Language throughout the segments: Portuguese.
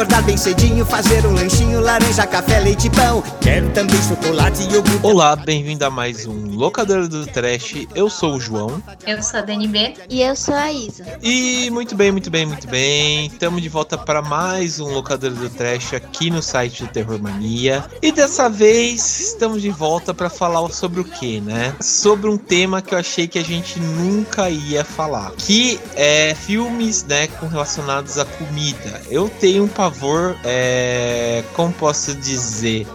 Quero acordar bem cedinho, fazer um lanchinho, laranja, café, leite pão. Quero também chocolate e iogurte. Olá, bem-vindo a mais um Locadora do Trash. Eu sou o João. Eu sou a Dani B. E eu sou a Isa. E muito bem, muito bem, muito bem. Estamos de volta para mais um Locadora do Trash aqui no site do Terror Mania. E dessa vez estamos de volta para falar sobre o que, né? Sobre um tema que eu achei que a gente nunca ia falar, que é filmes, né, com relacionados à comida. Eu tenho um pavor, é, como posso dizer,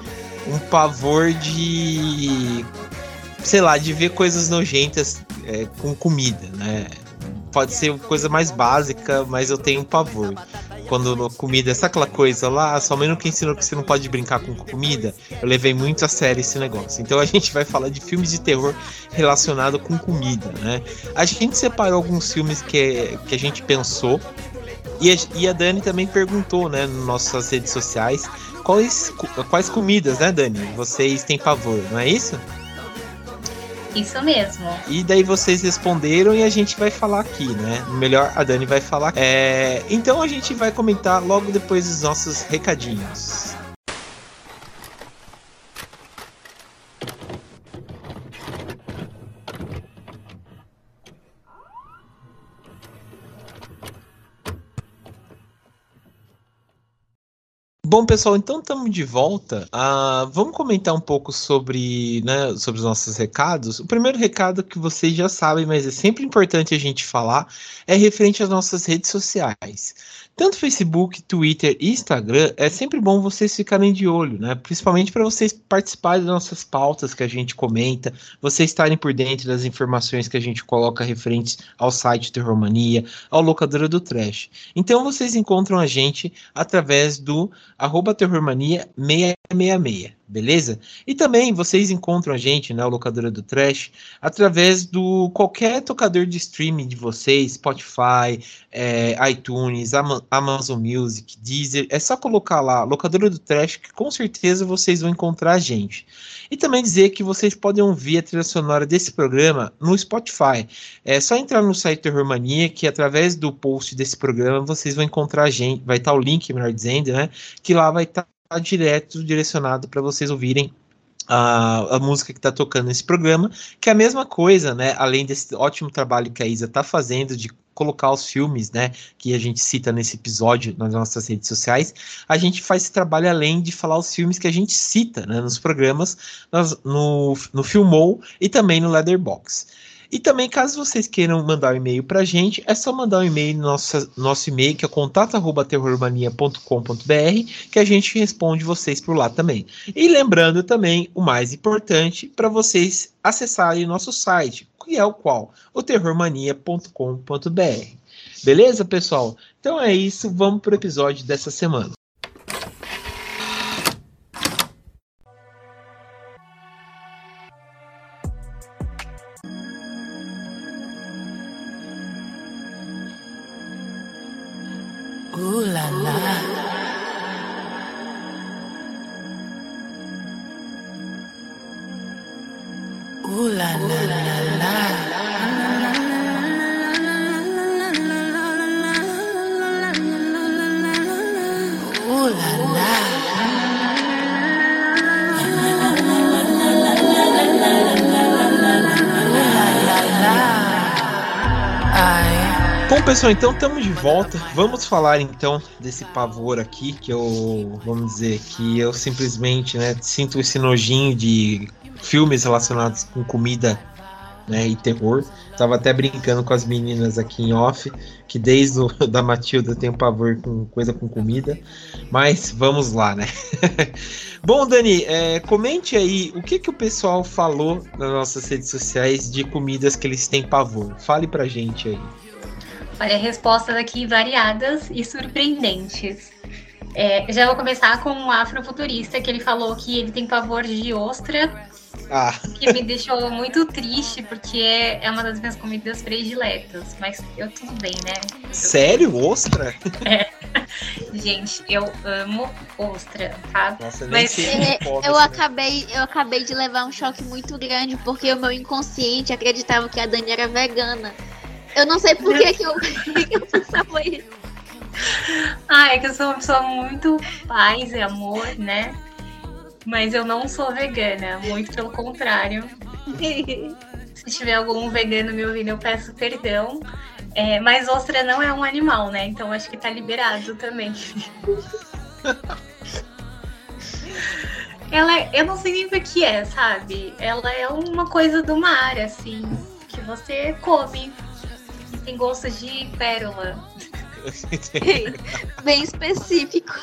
um pavor de, sei lá, de ver coisas nojentas é, com comida, né? Pode ser coisa mais básica, mas eu tenho um pavor quando comida, essa aquela coisa lá, sua mãe nunca ensinou que você não pode brincar com comida. Eu levei muito a sério esse negócio. Então a gente vai falar de filmes de terror relacionado com comida, né? A gente separou alguns filmes que, que a gente pensou e a, e a Dani também perguntou, né, nas nossas redes sociais, quais, quais comidas, né, Dani? Vocês têm pavor, não é isso? Isso mesmo. E daí vocês responderam e a gente vai falar aqui, né? Melhor, a Dani vai falar. É, então a gente vai comentar logo depois dos nossos recadinhos. Bom, pessoal, então estamos de volta. Uh, vamos comentar um pouco sobre, né, sobre os nossos recados. O primeiro recado que vocês já sabem, mas é sempre importante a gente falar, é referente às nossas redes sociais. Tanto Facebook, Twitter e Instagram, é sempre bom vocês ficarem de olho, né? Principalmente para vocês participarem das nossas pautas que a gente comenta, vocês estarem por dentro das informações que a gente coloca referentes ao site Terrormania, ao Locadora do Trash. Então vocês encontram a gente através do arroba Terrormania 666 beleza? E também vocês encontram a gente, né, Locadora do Trash, através do qualquer tocador de streaming de vocês, Spotify, é, iTunes, Amazon Music, Deezer, é só colocar lá, Locadora do Trash, que com certeza vocês vão encontrar a gente. E também dizer que vocês podem ouvir a trilha sonora desse programa no Spotify. É só entrar no site Terror Mania, que através do post desse programa vocês vão encontrar a gente, vai estar o link, melhor dizendo, né, que lá vai estar direto direcionado para vocês ouvirem a, a, música que está tocando nesse programa, que é a mesma coisa, né? Além desse ótimo trabalho que a Isa está fazendo de colocar os filmes, né? Que a gente cita nesse episódio nas nossas redes sociais, a gente faz esse trabalho além de falar os filmes que a gente cita né, nos programas, no, no Filmou e também no Leatherbox. E também, caso vocês queiram mandar um e-mail pra gente, é só mandar um e-mail no nosso, nosso e-mail, que é contato.terrormania.com.br, que a gente responde vocês por lá também. E lembrando também, o mais importante, para vocês acessarem nosso site, que é o qual? O terrormania.com.br. Beleza, pessoal? Então é isso, vamos pro episódio dessa semana. la la. Pessoal, então estamos de volta. Vamos falar então desse pavor aqui que eu, vamos dizer, que eu simplesmente, né, sinto esse nojinho de filmes relacionados com comida, né, e terror. Tava até brincando com as meninas aqui em off, que desde o, da Matilda tem um pavor com coisa com comida. Mas vamos lá, né? Bom, Dani, é, comente aí o que, que o pessoal falou nas nossas redes sociais de comidas que eles têm pavor. Fale pra gente aí. Olha, respostas aqui variadas e surpreendentes. É, já vou começar com um afrofuturista que ele falou que ele tem pavor de ostra, ah. que me deixou muito triste porque é, é uma das minhas comidas prediletas. Mas eu tudo bem, né? Sério, ostra? É. Gente, eu amo ostra, tá? Nossa, Mas é, eu acabei, eu acabei de levar um choque muito grande porque o meu inconsciente acreditava que a Dani era vegana. Eu não sei por que, que, eu, que eu pensava isso. ah, é que eu sou uma pessoa muito paz e amor, né? Mas eu não sou vegana, muito pelo contrário. Se tiver algum vegano me ouvindo, eu peço perdão. É, mas ostra não é um animal, né? Então acho que tá liberado também. Ela, é, eu não sei nem o que é, sabe? Ela é uma coisa do mar, assim, que você come. Tem gosto de pérola. Bem específico.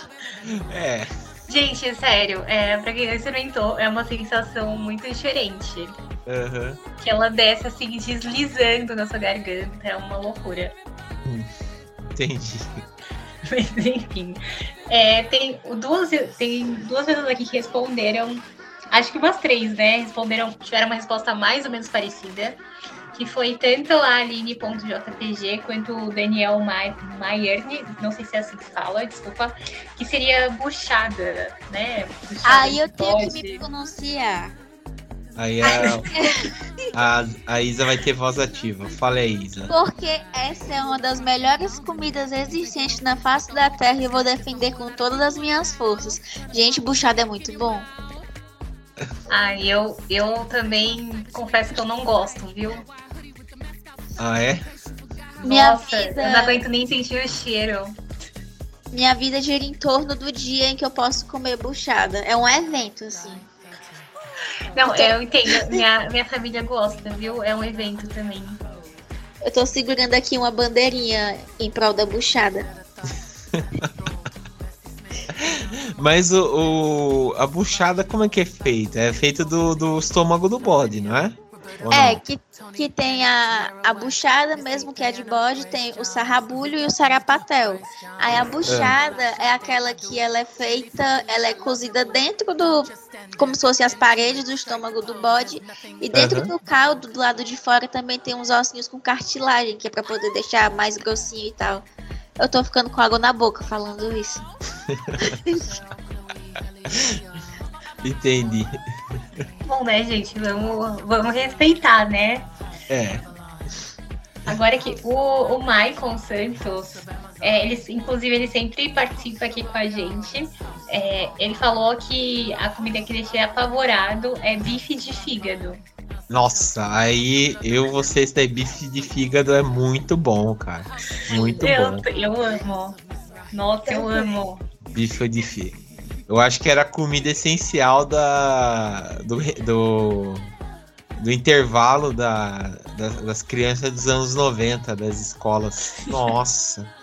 É. Gente, sério, é, pra quem não experimentou, é uma sensação muito diferente. Uhum. Que ela desce assim, deslizando na sua garganta. É uma loucura. Hum, entendi. Mas enfim. É, tem, duas, tem duas pessoas aqui que responderam. Acho que umas três, né? Responderam, tiveram uma resposta mais ou menos parecida. Que foi tanto a Aline.jpg quanto o Daniel Maierne, não sei se é assim que fala, desculpa, que seria buchada, né? Buchada ah, eu tenho que me pronunciar. Aí a, a, a, Isa vai ter voz ativa. Fala aí, Isa. Porque essa é uma das melhores comidas existentes na face da terra e eu vou defender com todas as minhas forças. Gente, buchada é muito bom. Ah, eu, eu também confesso que eu não gosto, viu? Ah, é? Minha Nossa, vida... eu não aguento nem sentir o cheiro. Minha vida gira em torno do dia em que eu posso comer buchada. É um evento, assim. Não, então... eu entendo. Minha, minha família gosta, viu? É um evento também. Eu tô segurando aqui uma bandeirinha em prol da buchada. Mas o, o, a buchada, como é que é feita? É feita do, do estômago do bode, não é? é, que, que tem a, a buchada, mesmo que é de bode, tem o sarrabulho e o sarapatel. Aí a buchada é. é aquela que ela é feita, ela é cozida dentro do. como se fosse as paredes do estômago do bode. E dentro uhum. do caldo, do lado de fora, também tem uns ossinhos com cartilagem, que é pra poder deixar mais grossinho e tal. Eu tô ficando com água na boca falando isso. Entendi. Bom, né, gente? Vamos, vamos respeitar, né? É. Agora que o, o Michael Santos, é, ele, inclusive, ele sempre participa aqui com a gente. É, ele falou que a comida que ele tinha apavorado é bife de fígado. Nossa, aí eu, vocês daí, bife de fígado é muito bom, cara. Muito eu, bom. Eu amo. Nossa, eu amo. Bife de fígado. Eu acho que era a comida essencial da, do, do, do intervalo da, da, das crianças dos anos 90, das escolas. Nossa.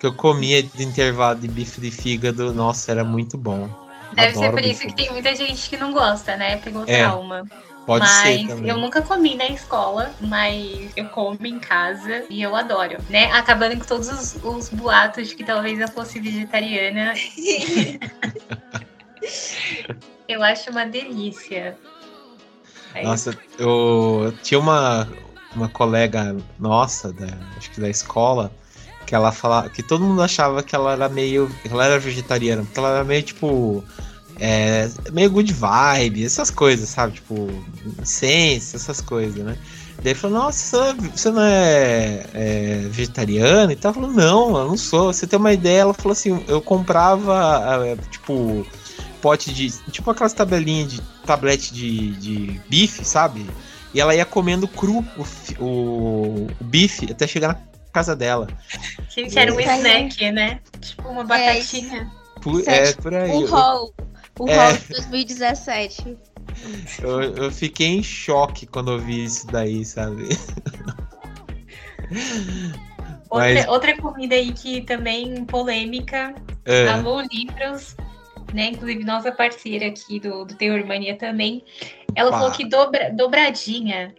que eu comia de intervalo de bife de fígado, nossa, era muito bom. Deve Adoro ser por isso que tem muita gente que não gosta, né? Pegou é. trauma. Pode mas ser também. eu nunca comi na escola, mas eu como em casa e eu adoro, né? Acabando com todos os, os boatos de que talvez eu fosse vegetariana. eu acho uma delícia. É nossa, eu, eu tinha uma, uma colega nossa, da, acho que da escola, que ela falava que todo mundo achava que ela era meio. ela era vegetariana, porque ela era meio tipo é, meio good vibe, essas coisas, sabe? Tipo, sense, essas coisas, né? Daí falou, nossa, você não é, é vegetariano? E tal. Falou, não, eu não sou. Você tem uma ideia? Ela falou assim, eu comprava, é, tipo, pote de. Tipo aquelas tabelinhas de tablete de, de bife, sabe? E ela ia comendo cru o, o, o bife até chegar na casa dela. Gente, era um snack, né? Tipo uma batatinha. É, por, é, por aí. O roll. O é. de 2017. Eu, eu fiquei em choque quando eu vi isso daí, sabe? Outra, Mas... outra comida aí que também polêmica, é. Alô Livros, né? Inclusive nossa parceira aqui do, do Teor Mania também. Ela falou que dobra, dobradinha.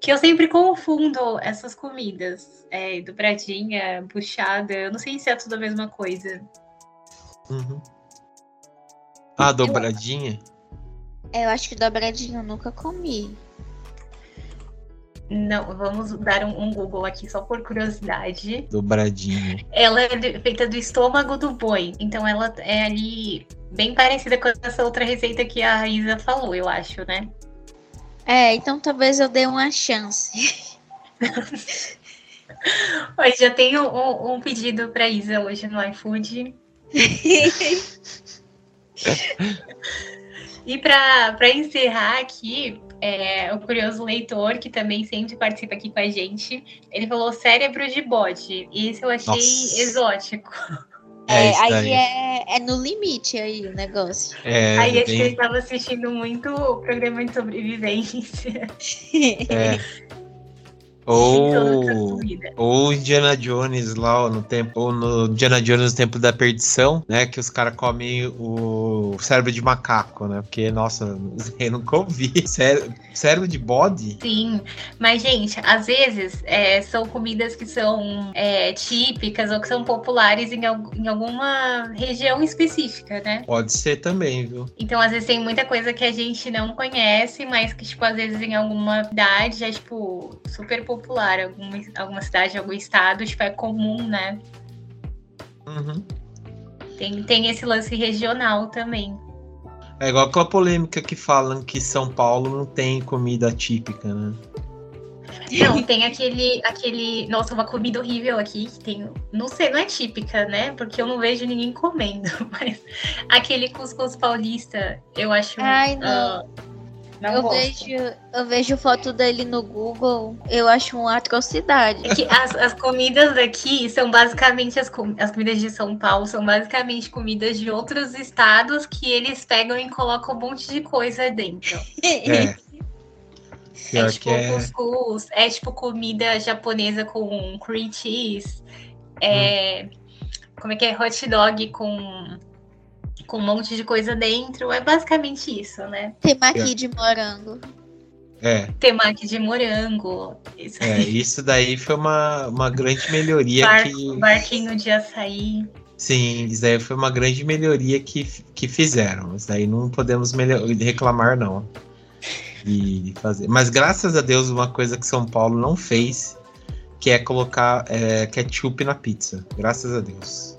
Que eu sempre confundo essas comidas. É, dobradinha, puxada. Eu não sei se é tudo a mesma coisa. Uhum. Ah, dobradinha? Eu, eu acho que dobradinha eu nunca comi. Não, vamos dar um, um, Google aqui só por curiosidade. Dobradinha. Ela é feita do estômago do boi. Então ela é ali bem parecida com essa outra receita que a Isa falou, eu acho, né? É, então talvez eu dê uma chance. Hoje já tenho um, um pedido para Isa hoje no iFood. e para encerrar aqui, é, o curioso leitor, que também sempre participa aqui com a gente, ele falou cérebro de bode. E isso eu achei Nossa. exótico. É, é aí é, é, no limite aí o negócio. É, aí bem... eu estava assistindo muito o programa de sobrevivência. É. Ou, ou Indiana Jones lá no tempo, ou no Indiana Jones no tempo da perdição, né? Que os caras comem o cérebro de macaco, né? Porque, nossa, eu nunca ouvi. Cérebro, cérebro de bode? Sim, mas, gente, às vezes é, são comidas que são é, típicas ou que são populares em, em alguma região específica, né? Pode ser também, viu? Então, às vezes tem muita coisa que a gente não conhece, mas que, tipo, às vezes em alguma cidade é, tipo, super popular popular. Alguma, alguma cidade, algum estado, tipo, é comum, né? Uhum. Tem, tem esse lance regional também. É igual aquela polêmica que falam que São Paulo não tem comida típica, né? Não, tem aquele, aquele. Nossa, uma comida horrível aqui que tem. Não sei, não é típica, né? Porque eu não vejo ninguém comendo. Mas aquele cuscuz paulista, eu acho. Ai, não. Uh, não eu vejo, eu vejo foto dele no Google, eu acho uma atrocidade. É que as, as comidas aqui são basicamente as, as comidas de São Paulo, são basicamente comidas de outros estados que eles pegam e colocam um monte de coisa dentro. É. É tipo é... cuscuz, é tipo comida japonesa com cream cheese, é, hum. como é que é hot dog com com um monte de coisa dentro. É basicamente isso, né? Temaki é. de morango. É. Temaki de morango. Isso, é, isso daí foi uma, uma grande melhoria Bar, que. Barquinho de açaí. Sim, isso daí foi uma grande melhoria que, que fizeram. Isso daí não podemos melhor, reclamar, não. E fazer. Mas graças a Deus, uma coisa que São Paulo não fez, que é colocar é, ketchup na pizza. Graças a Deus.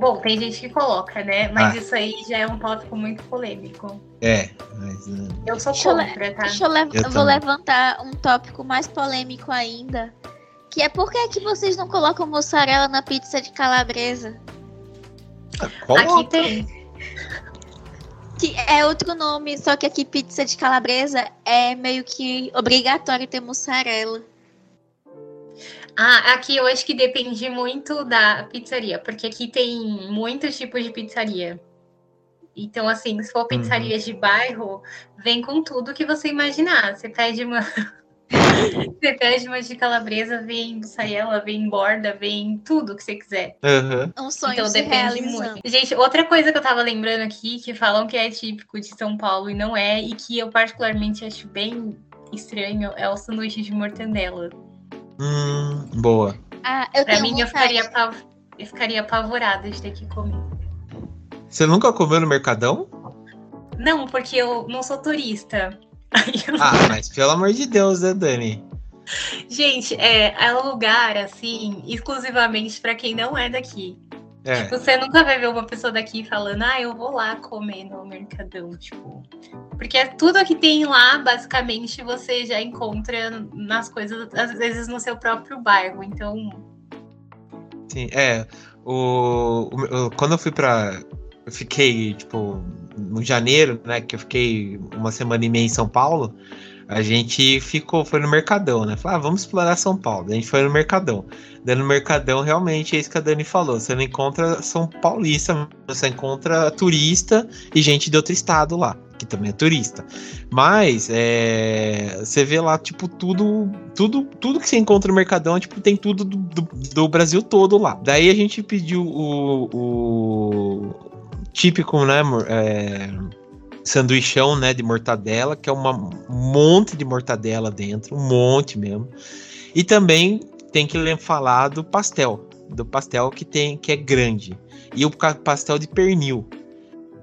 Bom, tem gente que coloca, né? Mas ah. isso aí já é um tópico muito polêmico. É, mas. Uh... Eu sou contra, eu, tá? Deixa eu, eu, eu vou levantar um tópico mais polêmico ainda. Que é por que, que vocês não colocam mussarela na pizza de calabresa? Aqui tem. Que é outro nome, só que aqui pizza de calabresa é meio que obrigatório ter mussarela. Ah, aqui eu acho que depende muito da pizzaria, porque aqui tem muitos tipos de pizzaria. Então, assim, se for pizzaria uhum. de bairro, vem com tudo que você imaginar. Você pede uma. você pede uma de calabresa, vem mussarela, vem borda, vem tudo que você quiser. Uhum. Um sonho então depende muito. Gente, outra coisa que eu tava lembrando aqui, que falam que é típico de São Paulo e não é, e que eu particularmente acho bem estranho, é o sanduíche de mortandela. Hum, boa. Ah, eu pra mim, eu ficaria, pav... eu ficaria apavorada de ter que comer. Você nunca comeu no Mercadão? Não, porque eu não sou turista. Ah, mas pelo amor de Deus, né, Dani? Gente, é, é um lugar, assim, exclusivamente para quem não é daqui. É. Tipo, você nunca vai ver uma pessoa daqui falando, ah, eu vou lá comer no Mercadão, tipo. Porque é tudo que tem lá, basicamente, você já encontra nas coisas, às vezes no seu próprio bairro. Então. Sim, é. O, o quando eu fui pra. Eu fiquei, tipo, no janeiro, né? Que eu fiquei uma semana e meia em São Paulo. A gente ficou, foi no Mercadão, né? Falei, ah, vamos explorar São Paulo. A gente foi no Mercadão. Daí no Mercadão, realmente, é isso que a Dani falou. Você não encontra São Paulista, você encontra turista e gente de outro estado lá, que também é turista. Mas é, você vê lá, tipo, tudo, tudo, tudo que você encontra no Mercadão, tipo, tem tudo do, do, do Brasil todo lá. Daí a gente pediu o, o típico, né, é, sanduichão, né, de mortadela, que é uma, um monte de mortadela dentro, um monte mesmo. E também tem que falar do pastel, do pastel que tem que é grande. E o pastel de pernil,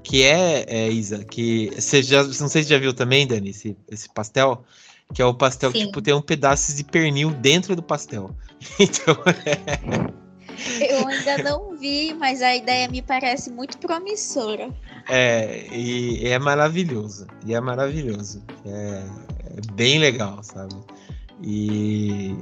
que é, é Isa, que você já, não sei se já viu também, Dani, esse, esse pastel, que é o pastel Sim. que tipo tem um pedaço de pernil dentro do pastel. Então, é... Eu ainda não vi, mas a ideia me parece muito promissora. É, e, é maravilhoso. E é maravilhoso. É, é bem legal, sabe? E,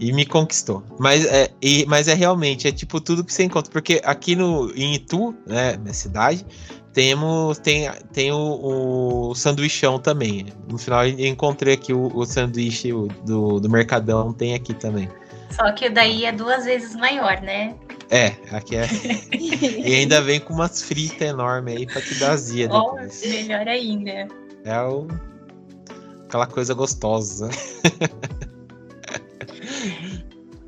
e me conquistou. Mas é, e, mas é realmente, é tipo tudo que você encontra. Porque aqui no, em Itu, né, minha cidade, temos, tem, tem o, o sanduichão também. No final eu encontrei aqui o, o sanduíche do, do Mercadão, tem aqui também. Só que daí é duas vezes maior, né? É, aqui é. e ainda vem com umas fritas enormes aí pra te dar azia depois. Oh, melhor ainda. É o... aquela coisa gostosa.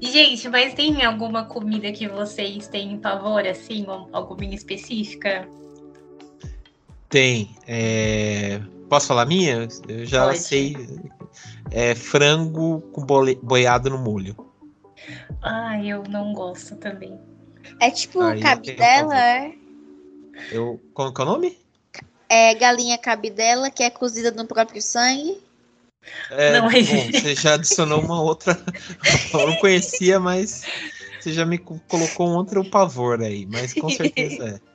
Gente, mas tem alguma comida que vocês têm pavor, assim, alguma específica? Tem. É... Posso falar minha? Eu já Pode. sei. É frango com boiado no molho. Ah, eu não gosto também. É tipo Aí cabidela, é? Eu. Qual que é o nome? É galinha cabidela, que é cozida no próprio sangue. É, não, bom, você já adicionou uma outra. eu não conhecia, mas você já me colocou um outro pavor aí, mas com certeza é.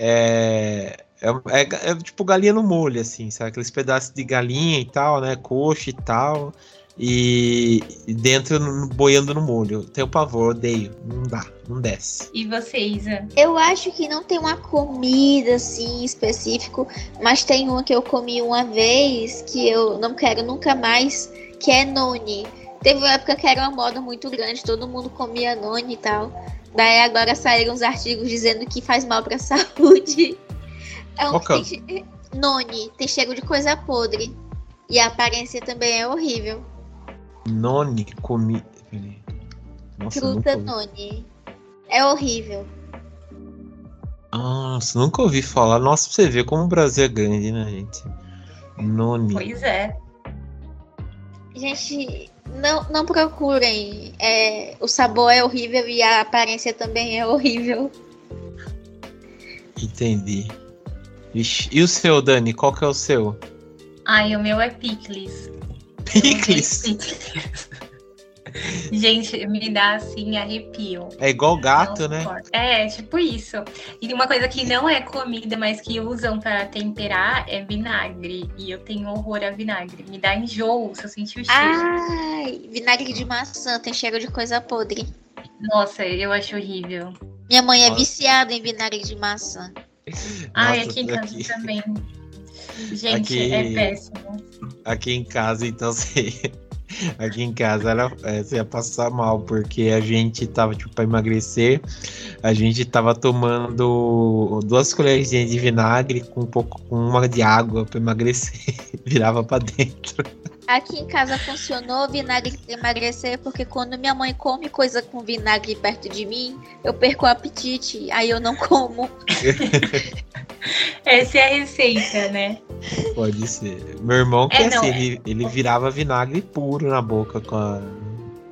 É, é, é, é, tipo galinha no molho, assim, sabe? Aqueles pedaços de galinha e tal, né? Coxa e tal. E, dentro boiando no molho. Tenho pavor, odeio. Não dá, não desce. E você, Isa? Eu acho que não tem uma comida assim específico, mas tem uma que eu comi uma vez que eu não quero nunca mais, que é noni. Teve uma época que era uma moda muito grande, todo mundo comia noni e tal. Daí agora saíram os artigos dizendo que faz mal pra saúde. É um Qual tem, noni, tem cheiro de coisa podre. E a aparência também é horrível. Noni comi. Nossa, Fruta noni. É horrível. Nossa, nunca ouvi falar. Nossa, pra você ver como o Brasil é grande, né, gente? Noni. Pois é. Gente, não, não procurem. É, o sabor é horrível e a aparência também é horrível. Entendi. Ixi, e o seu, Dani? Qual que é o seu? Ai, o meu é picles. Picles? Gente, me dá assim arrepio. É igual gato, né? É, tipo isso. E uma coisa que não é comida, mas que usam para temperar é vinagre. E eu tenho horror a vinagre. Me dá enjoo se eu sentir o cheiro. Ai, vinagre de maçã tem cheiro de coisa podre. Nossa, eu acho horrível. Minha mãe é viciada em vinagre de maçã. Ai, aqui em casa aqui... também. Gente, aqui, é péssimo. Aqui em casa, então, você, aqui em casa era, é, você ia passar mal, porque a gente tava, tipo, pra emagrecer, a gente tava tomando duas colherzinhas de vinagre com um pouco, com uma de água pra emagrecer. Virava pra dentro. Aqui em casa funcionou vinagre para emagrecer, porque quando minha mãe come coisa com vinagre perto de mim, eu perco o apetite, aí eu não como. Essa é a receita, né? Pode ser. Meu irmão que é, assim, é... ele, ele virava vinagre puro na boca com, a,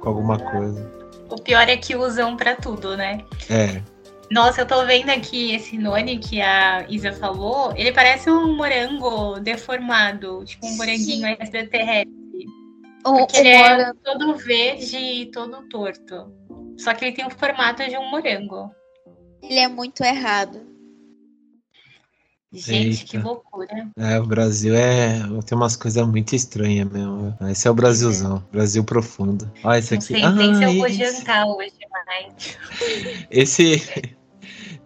com alguma coisa. O pior é que usam para tudo, né? É. Nossa, eu tô vendo aqui esse noni que a Isa falou. Ele parece um morango deformado, tipo um moranguinho extraterrestre. O, Porque o ele morango... é todo verde e todo torto. Só que ele tem o formato de um morango. Ele é muito errado. Gente, Eita. que loucura. É, o Brasil é. Tem umas coisas muito estranhas mesmo. Esse é o Brasilzão. É. Brasil profundo. Olha esse aqui. Não sei ah, se eu vou jantar hoje, mas. Esse.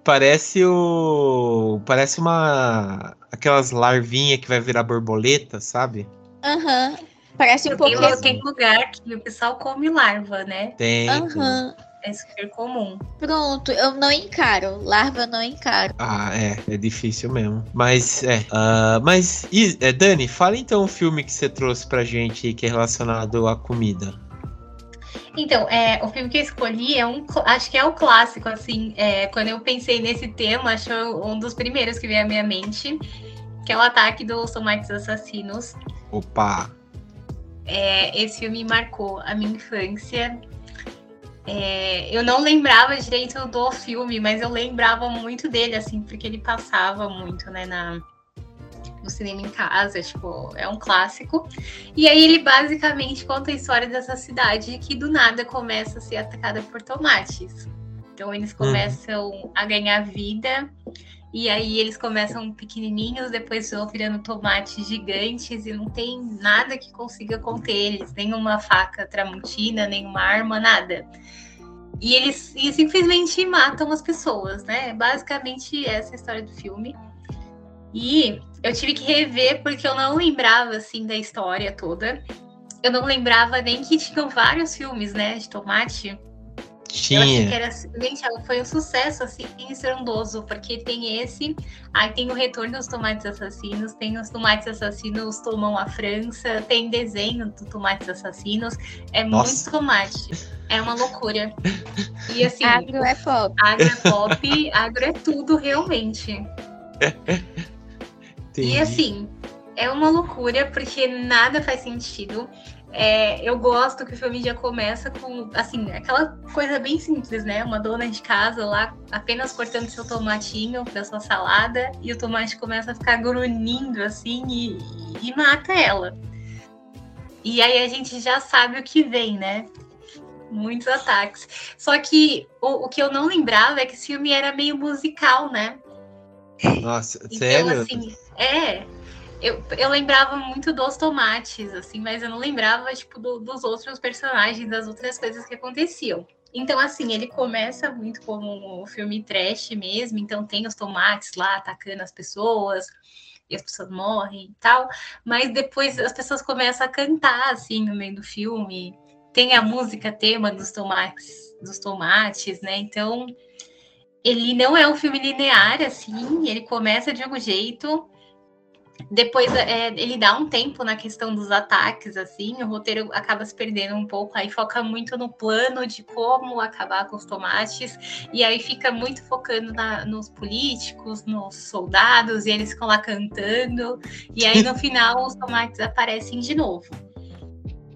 Parece o. Parece uma. Aquelas larvinhas que vai virar borboleta, sabe? Aham. Uhum. Parece um pouco. Tem lugar que o pessoal come larva, né? Tem. Aham. Uhum. É super comum. Pronto, eu não encaro. Larva eu não encaro. Ah, é. É difícil mesmo. Mas, é. Uh, mas, e, é, Dani, fala então o filme que você trouxe pra gente que é relacionado à comida. Então, é, o filme que eu escolhi é um, acho que é o um clássico, assim, é, quando eu pensei nesse tema, acho um dos primeiros que veio à minha mente, que é o Ataque dos Tomates Assassinos. Opa! É, esse filme marcou a minha infância. É, eu não lembrava direito do filme, mas eu lembrava muito dele, assim, porque ele passava muito, né, na, no cinema em casa, tipo, é um clássico. E aí ele basicamente conta a história dessa cidade que do nada começa a ser atacada por tomates. Então eles uhum. começam uhum. a ganhar vida E aí eles começam pequenininhos, depois vão virando tomates gigantes e não tem nada que consiga conter eles, nem uma faca tramontina, nem uma arma, nada. E eles e simplesmente matam as pessoas, né? Basicamente essa é a história do filme. E eu tive que rever porque eu não lembrava assim da história toda. Eu não lembrava nem que tinham vários filmes, né, de tomate. Tinha. Eu achei que era. Gente, foi um sucesso, assim, estrondoso, porque tem esse, aí tem o Retorno dos Tomates Assassinos, tem os Tomates Assassinos Tomam a França, tem desenho do Tomates Assassinos. É Nossa. muito tomate. É uma loucura. E assim. Agro é pop. Agro é pop, agro é tudo, realmente. e assim, é uma loucura, porque nada faz sentido. É, eu gosto que o filme já começa com, assim, aquela coisa bem simples, né? Uma dona de casa lá apenas cortando seu tomatinho para sua salada e o tomate começa a ficar grunindo assim e, e mata ela. E aí a gente já sabe o que vem, né? Muitos ataques. Só que o, o que eu não lembrava é que esse filme era meio musical, né? Nossa, então, sério? Assim, é, eu, eu lembrava muito dos tomates, assim, mas eu não lembrava, tipo, do, dos outros personagens, das outras coisas que aconteciam. Então, assim, ele começa muito como um filme trash mesmo, então tem os tomates lá atacando as pessoas, e as pessoas morrem e tal, mas depois as pessoas começam a cantar, assim, no meio do filme. Tem a música tema dos tomates, dos tomates, né? Então, ele não é um filme linear, assim, ele começa de um jeito, depois é, ele dá um tempo na questão dos ataques, assim, o roteiro acaba se perdendo um pouco, aí foca muito no plano de como acabar com os tomates, e aí fica muito focando na, nos políticos, nos soldados, e eles ficam lá cantando, e aí no final os tomates aparecem de novo.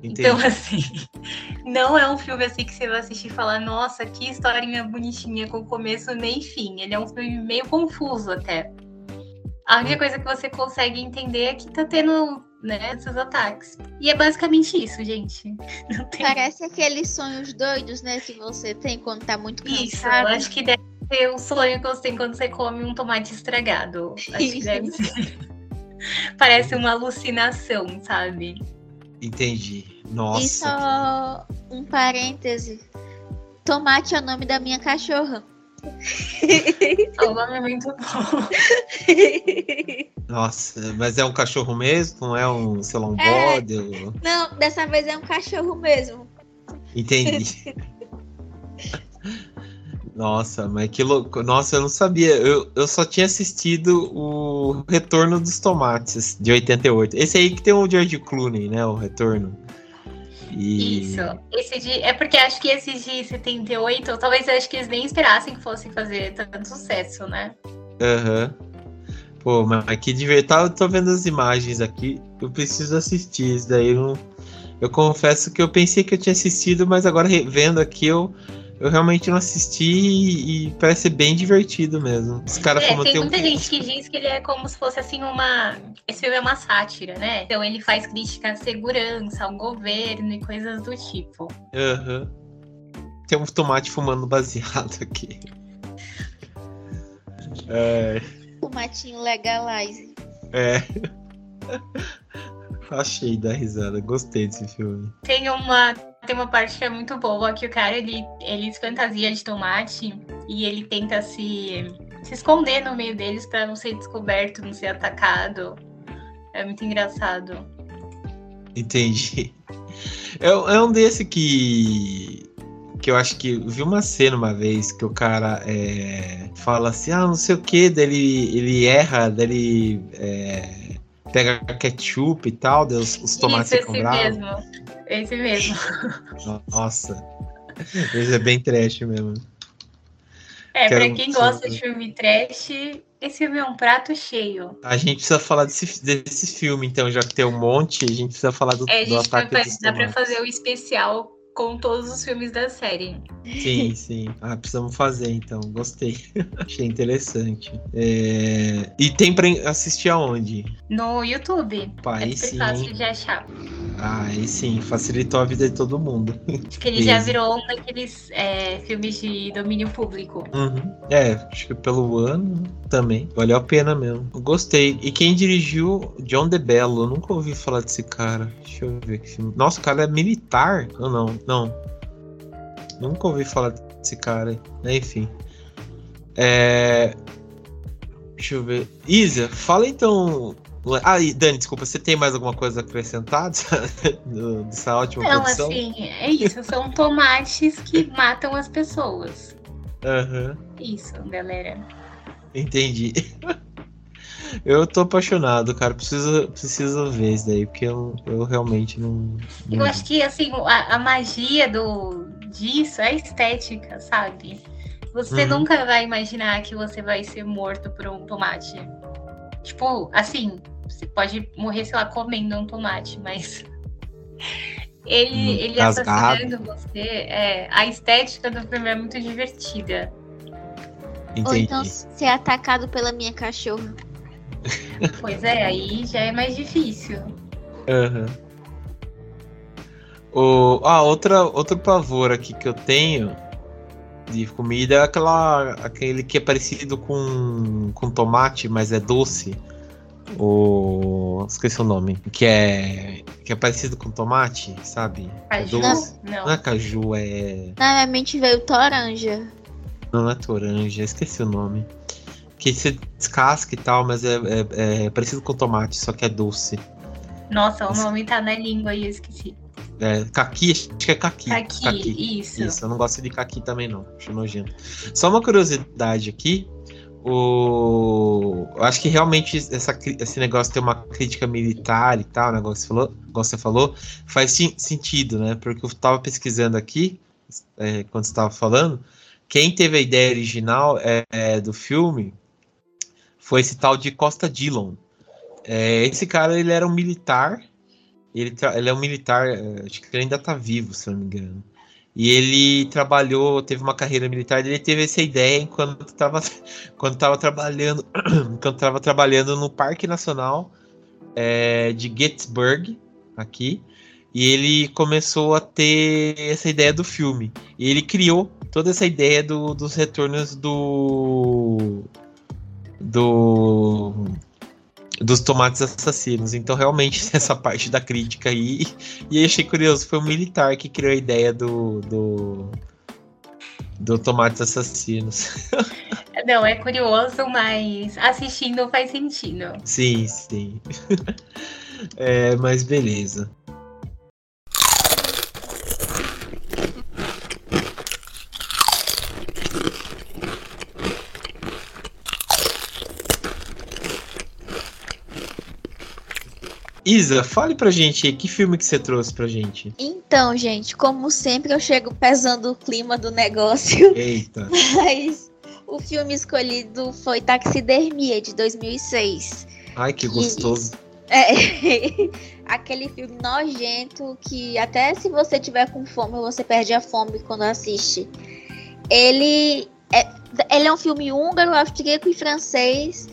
Entendi. Então, assim, não é um filme assim que você vai assistir e falar, nossa, que historinha bonitinha com começo nem fim. Ele é um filme meio confuso até. A única coisa que você consegue entender é que tá tendo né, esses ataques. E é basicamente isso, gente. Tem... Parece aqueles sonhos doidos, né, que você tem quando tá muito cansado. Isso, eu acho que deve ser o sonho que você tem quando você come um tomate estragado. Acho que deve ser. Parece uma alucinação, sabe? Entendi. Nossa. E só um parêntese. Tomate é o nome da minha cachorra. o nome é muito bom. Nossa, mas é um cachorro mesmo? Não é um, sei lá, um é... bode? Ou... Não, dessa vez é um cachorro mesmo. Entendi. Nossa, mas que louco. Nossa, eu não sabia. Eu, eu só tinha assistido o Retorno dos Tomates, de 88. Esse aí que tem o George Clooney, né? O Retorno. E... Isso. Esse de, é porque acho que esse de 78, talvez acho que eles nem esperassem que fossem fazer tanto sucesso, né? Aham. Uhum. Pô, mas que divertido. Eu tô vendo as imagens aqui. Eu preciso assistir isso daí. Eu, eu confesso que eu pensei que eu tinha assistido, mas agora vendo aqui eu eu realmente não assisti e, parece ser bem divertido mesmo. Esse cara é, tem muita um... gente que diz que ele é como se fosse assim uma. Esse filme é uma sátira, né? Então ele faz crítica à segurança, ao governo e coisas do tipo. Aham. Uhum. Tem um tomate fumando baseado aqui. É. Tomatinho legalize. É. Achei da risada, gostei desse filme. Tem uma tem uma parte que é muito boa, que o cara, ele, ele se fantasia de tomate e ele tenta se, se esconder no meio deles para não ser descoberto, não ser atacado. É muito engraçado. Entendi. É, é um desse que que eu acho que vi uma cena uma vez que o cara é, fala assim, ah, não sei o que, dele ele erra, dele é, pega ketchup e tal, os, os tomates Isso, ficam bravos. Mesmo. Esse mesmo. Nossa. Esse é bem trash mesmo. É, Quero pra quem gosta de filme trash, esse filme é um prato cheio. A gente precisa falar desse, desse filme, então, já que tem um monte, a gente precisa falar do, é, do ataque vai, Dá pra fazer o especial com todos os filmes da série. Sim, sim. Ah, precisamos fazer então. Gostei. Achei interessante. É... E tem pra assistir aonde? No YouTube. Pai, é super sim. fácil de achar. Ah, aí sim, facilitou a vida de todo mundo. Acho que ele já virou um daqueles é, filmes de domínio público. Uhum. É, acho que pelo ano também. Valeu a pena mesmo. Gostei. E quem dirigiu, John DeBello. Eu nunca ouvi falar desse cara. Deixa eu ver que filme. Nossa, o cara é militar? Ou não? Não. Nunca ouvi falar desse cara. Enfim. É. Deixa eu ver. Isa, fala então ah, e Dani, desculpa, você tem mais alguma coisa acrescentada dessa ótima Não, produção? assim, é isso. São tomates que matam as pessoas. Uhum. Isso, galera. Entendi. Eu tô apaixonado, cara. Preciso, preciso ver isso daí, porque eu, eu realmente não, não. Eu acho que, assim, a, a, magia do, disso é a estética, sabe? Você uhum. nunca vai imaginar que você vai ser morto por um tomate. Tipo, assim, você pode morrer, sei lá, comendo um tomate, mas ele, hum, ele assassinando você, é, a estética do filme é muito divertida. Entendi. Ou então ser atacado pela minha cachorra. Pois é, aí já é mais difícil. Uhum. O, ah, outra, outro pavor aqui que eu tenho de comida é aquela, aquele que é parecido com, com tomate, mas é doce. O. Esqueci o nome. Que é. Que é parecido com tomate, sabe? É caju? É não. não é caju, é. Na minha mente veio toranja. Não, não é toranja, esqueci o nome. Que você descasca e tal, mas é, é, é parecido com tomate, só que é doce. Nossa, o nome tá na língua e eu esqueci. É, caqui, acho que é caqui. Caqui, caqui. isso. Isso, eu não gosto de caqui também não, acho nojento. Só uma curiosidade aqui, o acho que realmente essa, esse negócio de ter uma crítica militar e tal, negócio que você falou, você falou faz sentido, né? Porque eu estava pesquisando aqui é, quando estava falando, quem teve a ideia original é, é, do filme foi esse tal de Costa Dillon. É, esse cara ele era um militar, ele, ele é um militar, é, acho que ele ainda está vivo, se não me engano. E ele trabalhou, teve uma carreira militar, ele teve essa ideia enquanto estava quando tava trabalhando, enquanto estava trabalhando no Parque Nacional é, de Gettysburg, aqui, e ele começou a ter essa ideia do filme. E ele criou toda essa ideia do, dos retornos do do dos tomates assassinos. Então, realmente, essa parte da crítica aí. E achei curioso, foi um militar que criou a ideia do. do, do tomates assassinos. Não, é curioso, mas assistindo faz sentido. Sim, sim. É, mas beleza. Isa, fale pra gente que filme que você trouxe pra gente? Então, gente, como sempre eu chego pesando o clima do negócio. Eita. Mas o filme escolhido foi Taxidermia, de 2006. Ai, que gostoso. É, aquele filme nojento que até se você tiver com fome, você perde a fome quando assiste. Ele é, ele é um filme húngaro, austríaco e francês.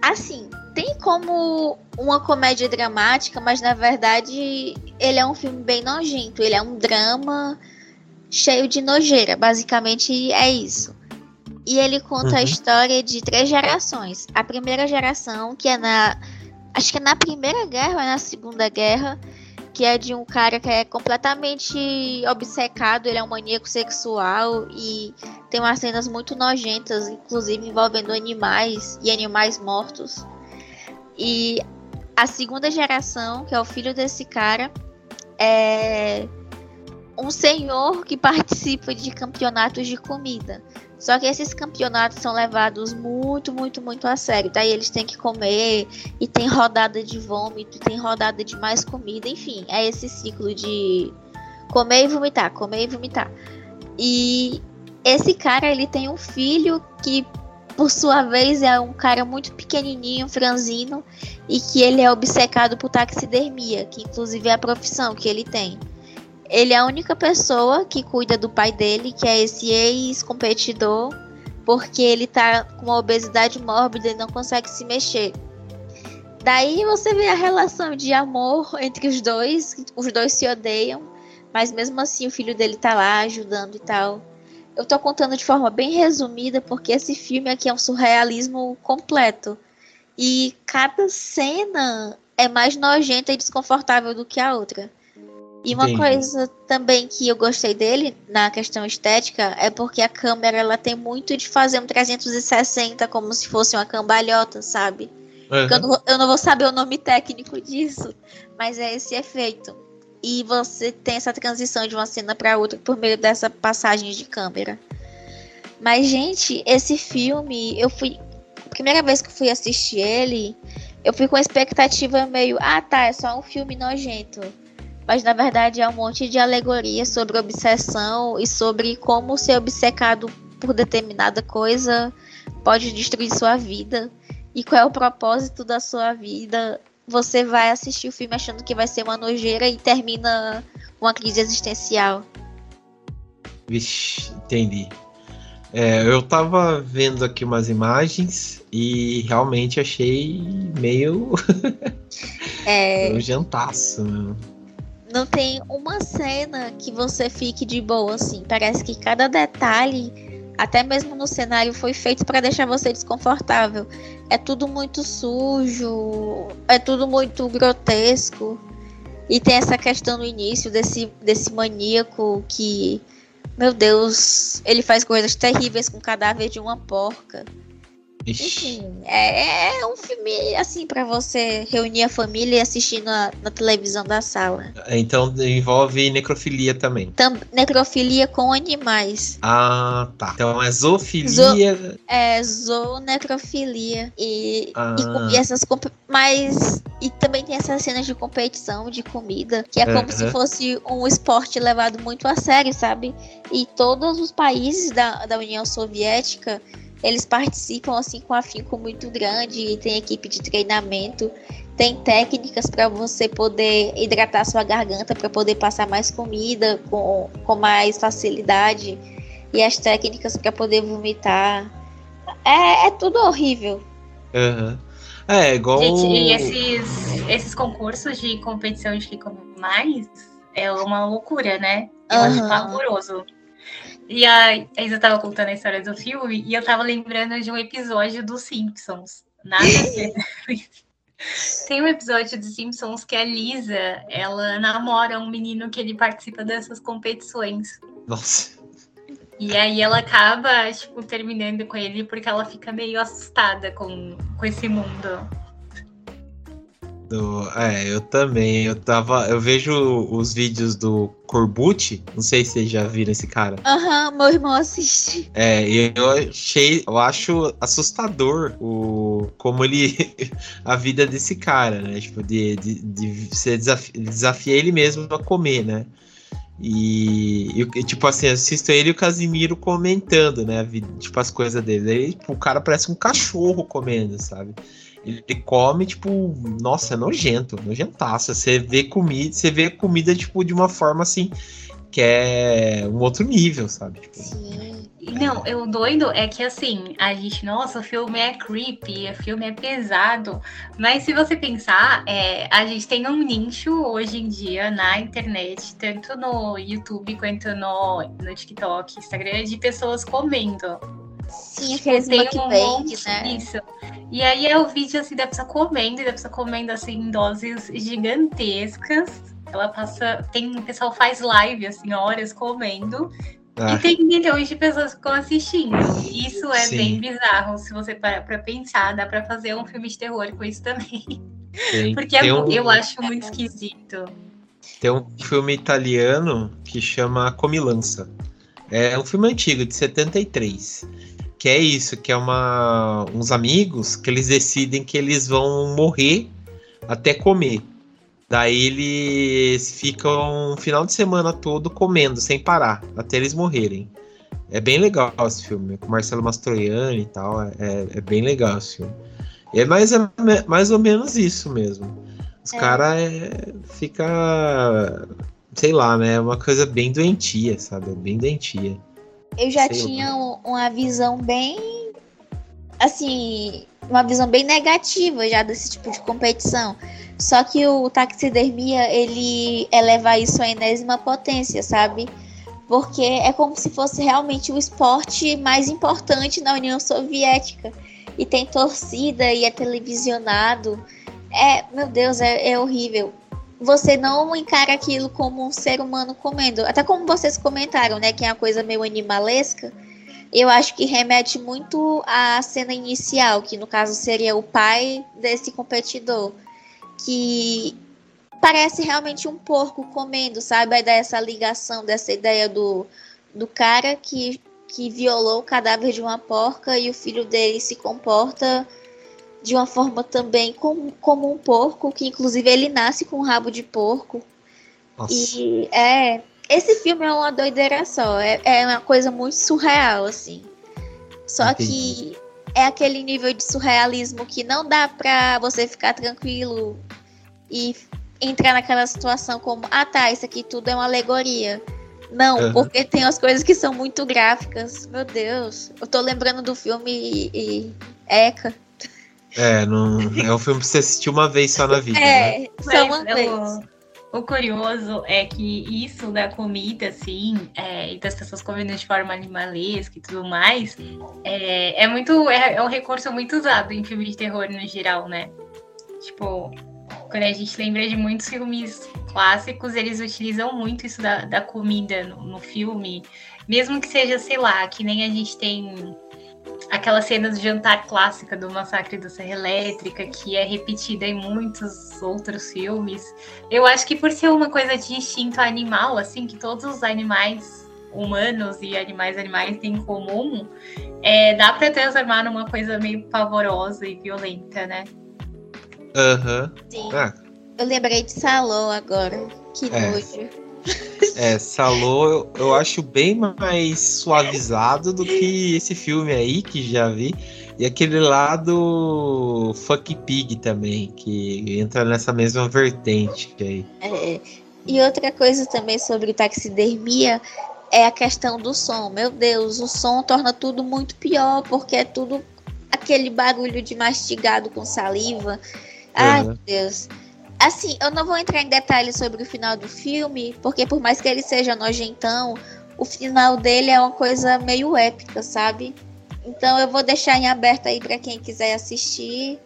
Assim, tem como uma comédia dramática, mas na verdade ele é um filme bem nojento. Ele é um drama cheio de nojeira. Basicamente é isso. E ele conta uhum. a história de três gerações. A primeira geração, que é na. Acho que é na Primeira Guerra ou é na Segunda Guerra, que é de um cara que é completamente obcecado, ele é um maníaco sexual e tem umas cenas muito nojentas, inclusive envolvendo animais e animais mortos. E a segunda geração, que é o filho desse cara, é um senhor que participa de campeonatos de comida. Só que esses campeonatos são levados muito, muito, muito a sério. Daí eles têm que comer, e tem rodada de vômito, tem rodada de mais comida, enfim, é esse ciclo de comer e vomitar, comer e vomitar. E esse cara, ele tem um filho que por sua vez, é um cara muito pequenininho, franzino, e que ele é obcecado por taxidermia, que inclusive é a profissão que ele tem. Ele é a única pessoa que cuida do pai dele, que é esse ex-competidor, porque ele tá com uma obesidade mórbida e não consegue se mexer. Daí você vê a relação de amor entre os dois, os dois se odeiam, mas mesmo assim o filho dele tá lá ajudando e tal. Eu tô contando de forma bem resumida porque esse filme aqui é um surrealismo completo. E cada cena é mais nojenta e desconfortável do que a outra. E uma Entendi. coisa também que eu gostei dele na questão estética é porque a câmera ela tem muito de fazer um 360 como se fosse uma cambalhota, sabe? Uhum. Eu, não, eu não vou saber o nome técnico disso, mas é esse efeito. E você tem essa transição de uma cena para outra por meio dessa passagem de câmera. Mas, gente, esse filme, eu fui. Primeira vez que eu fui assistir ele, eu fui com a expectativa meio. Ah, tá, é só um filme nojento. Mas na verdade é um monte de alegoria sobre obsessão e sobre como ser obcecado por determinada coisa pode destruir sua vida e qual é o propósito da sua vida. Você vai assistir o filme achando que vai ser uma nojeira e termina uma crise existencial. Vixe, entendi. É, eu tava vendo aqui umas imagens e realmente achei meio. é. um jantaço, né? Não tem uma cena que você fique de boa, assim. Parece que cada detalhe até mesmo no cenário foi feito para deixar você desconfortável. É tudo muito sujo, é tudo muito grotesco. E tem essa questão no início desse, desse maníaco que, meu Deus, ele faz coisas terríveis com o cadáver de uma porca. Enfim, é, é, um filme assim para você reunir a família e assistir na, na, televisão da sala. Então envolve necrofilia também. Tam, necrofilia com animais. Ah, tá. Então é zoofilia. Zo, é zoonecrofilia e, ah. e, e essas mas e também tem essas cenas de competição de comida que é como se fosse um esporte levado muito a sério, sabe? E todos os países da, da União Soviética eles participam assim com afinco muito grande, tem equipe de treinamento, tem técnicas para você poder hidratar sua garganta para poder passar mais comida com, com mais facilidade e as técnicas para poder vomitar. É, é tudo horrível. Uhum. É, igual. Gente, e esses, esses concursos de competição de quem come mais é uma loucura, né? Eu uhum. acho pavoroso. E a, Isa tava contando a história do filme e eu tava lembrando de um episódio dos Simpsons. Nada Tem um episódio dos Simpsons que a Lisa, ela namora um menino que ele participa dessas competições. Nossa. E aí ela acaba, tipo, terminando com ele porque ela fica meio assustada com, com esse mundo. Do, é, eu também. Eu tava. Eu vejo os vídeos do Corbucci. Não sei se vocês já viram esse cara. Aham, uhum, meu irmão assiste. É, e eu achei. Eu acho assustador o como ele. a vida desse cara, né? Tipo, de, de, de você desafiar ele mesmo a comer, né? E, e, tipo assim, assisto ele e o Casimiro comentando, né? Tipo, as coisas dele. Aí, tipo, o cara parece um cachorro comendo, sabe? Ele come, tipo, nossa, é nojento, nojentaça. Você vê comida, você vê comida, tipo, de uma forma assim, que é um outro nível, sabe? Tipo, Sim. Não, o doido é que assim, a gente, nossa, o filme é creepy, o filme é pesado. Mas se você pensar, é, a gente tem um nicho hoje em dia na internet, tanto no YouTube quanto no, no TikTok, Instagram, de pessoas comendo. Sim, aqueles tem um monte, né? Isso. E aí é o vídeo assim da pessoa comendo, e da pessoa comendo assim em doses gigantescas. Ela passa. Tem o pessoal faz live, assim, horas comendo. Ah. E tem milhões de pessoas que estão assistindo. Isso é Sim. bem bizarro, se você parar pra pensar. Dá pra fazer um filme de terror com isso também. Tem, Porque é, um... eu acho muito esquisito. Tem um filme italiano que chama Comilança. É um filme antigo, de 73 que é isso, que é uma uns amigos que eles decidem que eles vão morrer até comer. Daí eles ficam um final de semana todo comendo sem parar, até eles morrerem. É bem legal esse filme, com Marcelo Mastroianni e tal, é, é bem legal esse filme. É mais, é mais ou menos isso mesmo. Os é. caras é, fica, sei lá, né, é uma coisa bem doentia, sabe? Bem doentia. Eu já Sei tinha uma visão bem assim, uma visão bem negativa já desse tipo de competição. Só que o taxidermia, ele eleva isso à enésima potência, sabe? Porque é como se fosse realmente o esporte mais importante na União Soviética. E tem torcida e é televisionado. É, meu Deus, é, é horrível. Você não encara aquilo como um ser humano comendo. Até como vocês comentaram, né? Que é uma coisa meio animalesca eu acho que remete muito à cena inicial, que no caso seria o pai desse competidor, que parece realmente um porco comendo, sabe? Aí dá essa ligação dessa ideia do, do cara que, que violou o cadáver de uma porca e o filho dele se comporta de uma forma também como, como um porco, que inclusive ele nasce com um rabo de porco. Nossa. E é, esse filme é uma doideira só. É, é uma coisa muito surreal, assim. Só Entendi. que é aquele nível de surrealismo que não dá pra você ficar tranquilo e entrar naquela situação como, ah tá, isso aqui tudo é uma alegoria. Não, uhum. porque tem as coisas que são muito gráficas. Meu Deus. Eu tô lembrando do filme e, e Eca. É, não, é um filme que você assistiu uma vez só na vida. É, né? só uma vez. O curioso é que isso da comida, assim, é, e das pessoas comendo de forma animalesca e tudo mais, é, é muito. É, é, um recurso muito usado em filmes de terror no geral, né? Tipo, quando a gente lembra de muitos filmes clássicos, eles utilizam muito isso da, da comida no, no filme, mesmo que seja, sei lá, que nem a gente tem aquela cena do jantar clássica do Massacre da Serra Elétrica, que é repetida em muitos outros filmes. Eu acho que por ser uma coisa de instinto animal, assim, que todos os animais humanos e animais animais têm em comum, é, dá para transformar numa coisa meio pavorosa e violenta, né? Aham. Uhum. Sim. Ah. Eu lembrei de Salô agora. Que é. nojo. É, Salô eu, eu acho bem mais suavizado do que esse filme aí que já vi. E aquele lá do Fuck Pig também, que entra nessa mesma vertente aí. É, e outra coisa também sobre taxidermia é a questão do som. Meu Deus, o som torna tudo muito pior, porque é tudo aquele barulho de mastigado com saliva. Ai, meu Deus. Assim, eu não vou entrar em detalhes sobre o final do filme, porque por mais que ele seja nojentão, o final dele é uma coisa meio épica, sabe? Então eu vou deixar em aberto aí para quem quiser assistir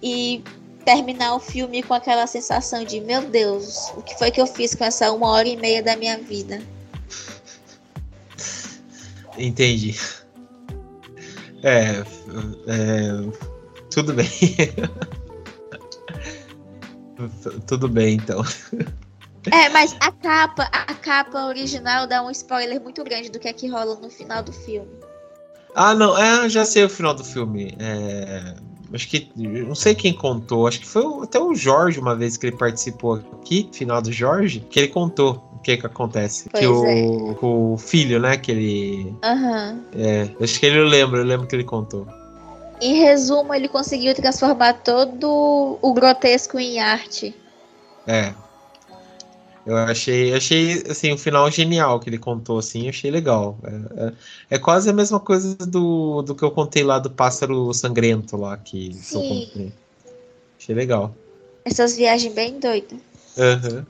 e terminar o filme com aquela sensação de meu Deus, o que foi que eu fiz com essa uma hora e meia da minha vida? Entendi. É, é tudo bem. Tudo bem, então. É, mas a capa, a capa original dá um spoiler muito grande do que é que rola no final do filme. Ah, não, é, já sei o final do filme. É, acho que não sei quem contou, acho que foi até o Jorge uma vez que ele participou aqui, final do Jorge, que ele contou o que que acontece. Pois que o, é. o filho, né, que ele. Aham. Uhum. É, acho que ele lembra, eu lembro que ele contou. Em resumo, ele conseguiu transformar todo o grotesco em arte. É. Eu achei, achei assim, o final genial que ele contou, assim, achei legal. É, é, é, quase a mesma coisa do, do que eu contei lá do pássaro sangrento lá que Sim. eu contei. Achei legal. Essas viagens bem doidas. Uhum.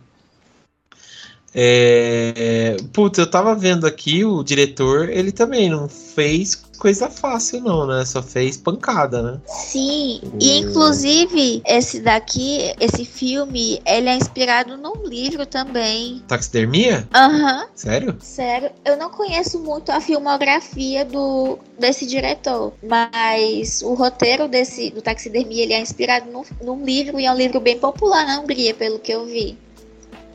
É, puta, eu tava vendo aqui, o diretor, ele também não fez coisa fácil, não, né? Só fez pancada, né? Sim, e inclusive esse daqui, esse filme, ele é inspirado num livro também. Taxidermia? Aham. Uhum. Sério? Sério. Eu não conheço muito a filmografia do desse diretor, mas o roteiro desse do Taxidermia, ele é inspirado num, num livro e é um livro bem popular na Hungria, pelo que eu vi.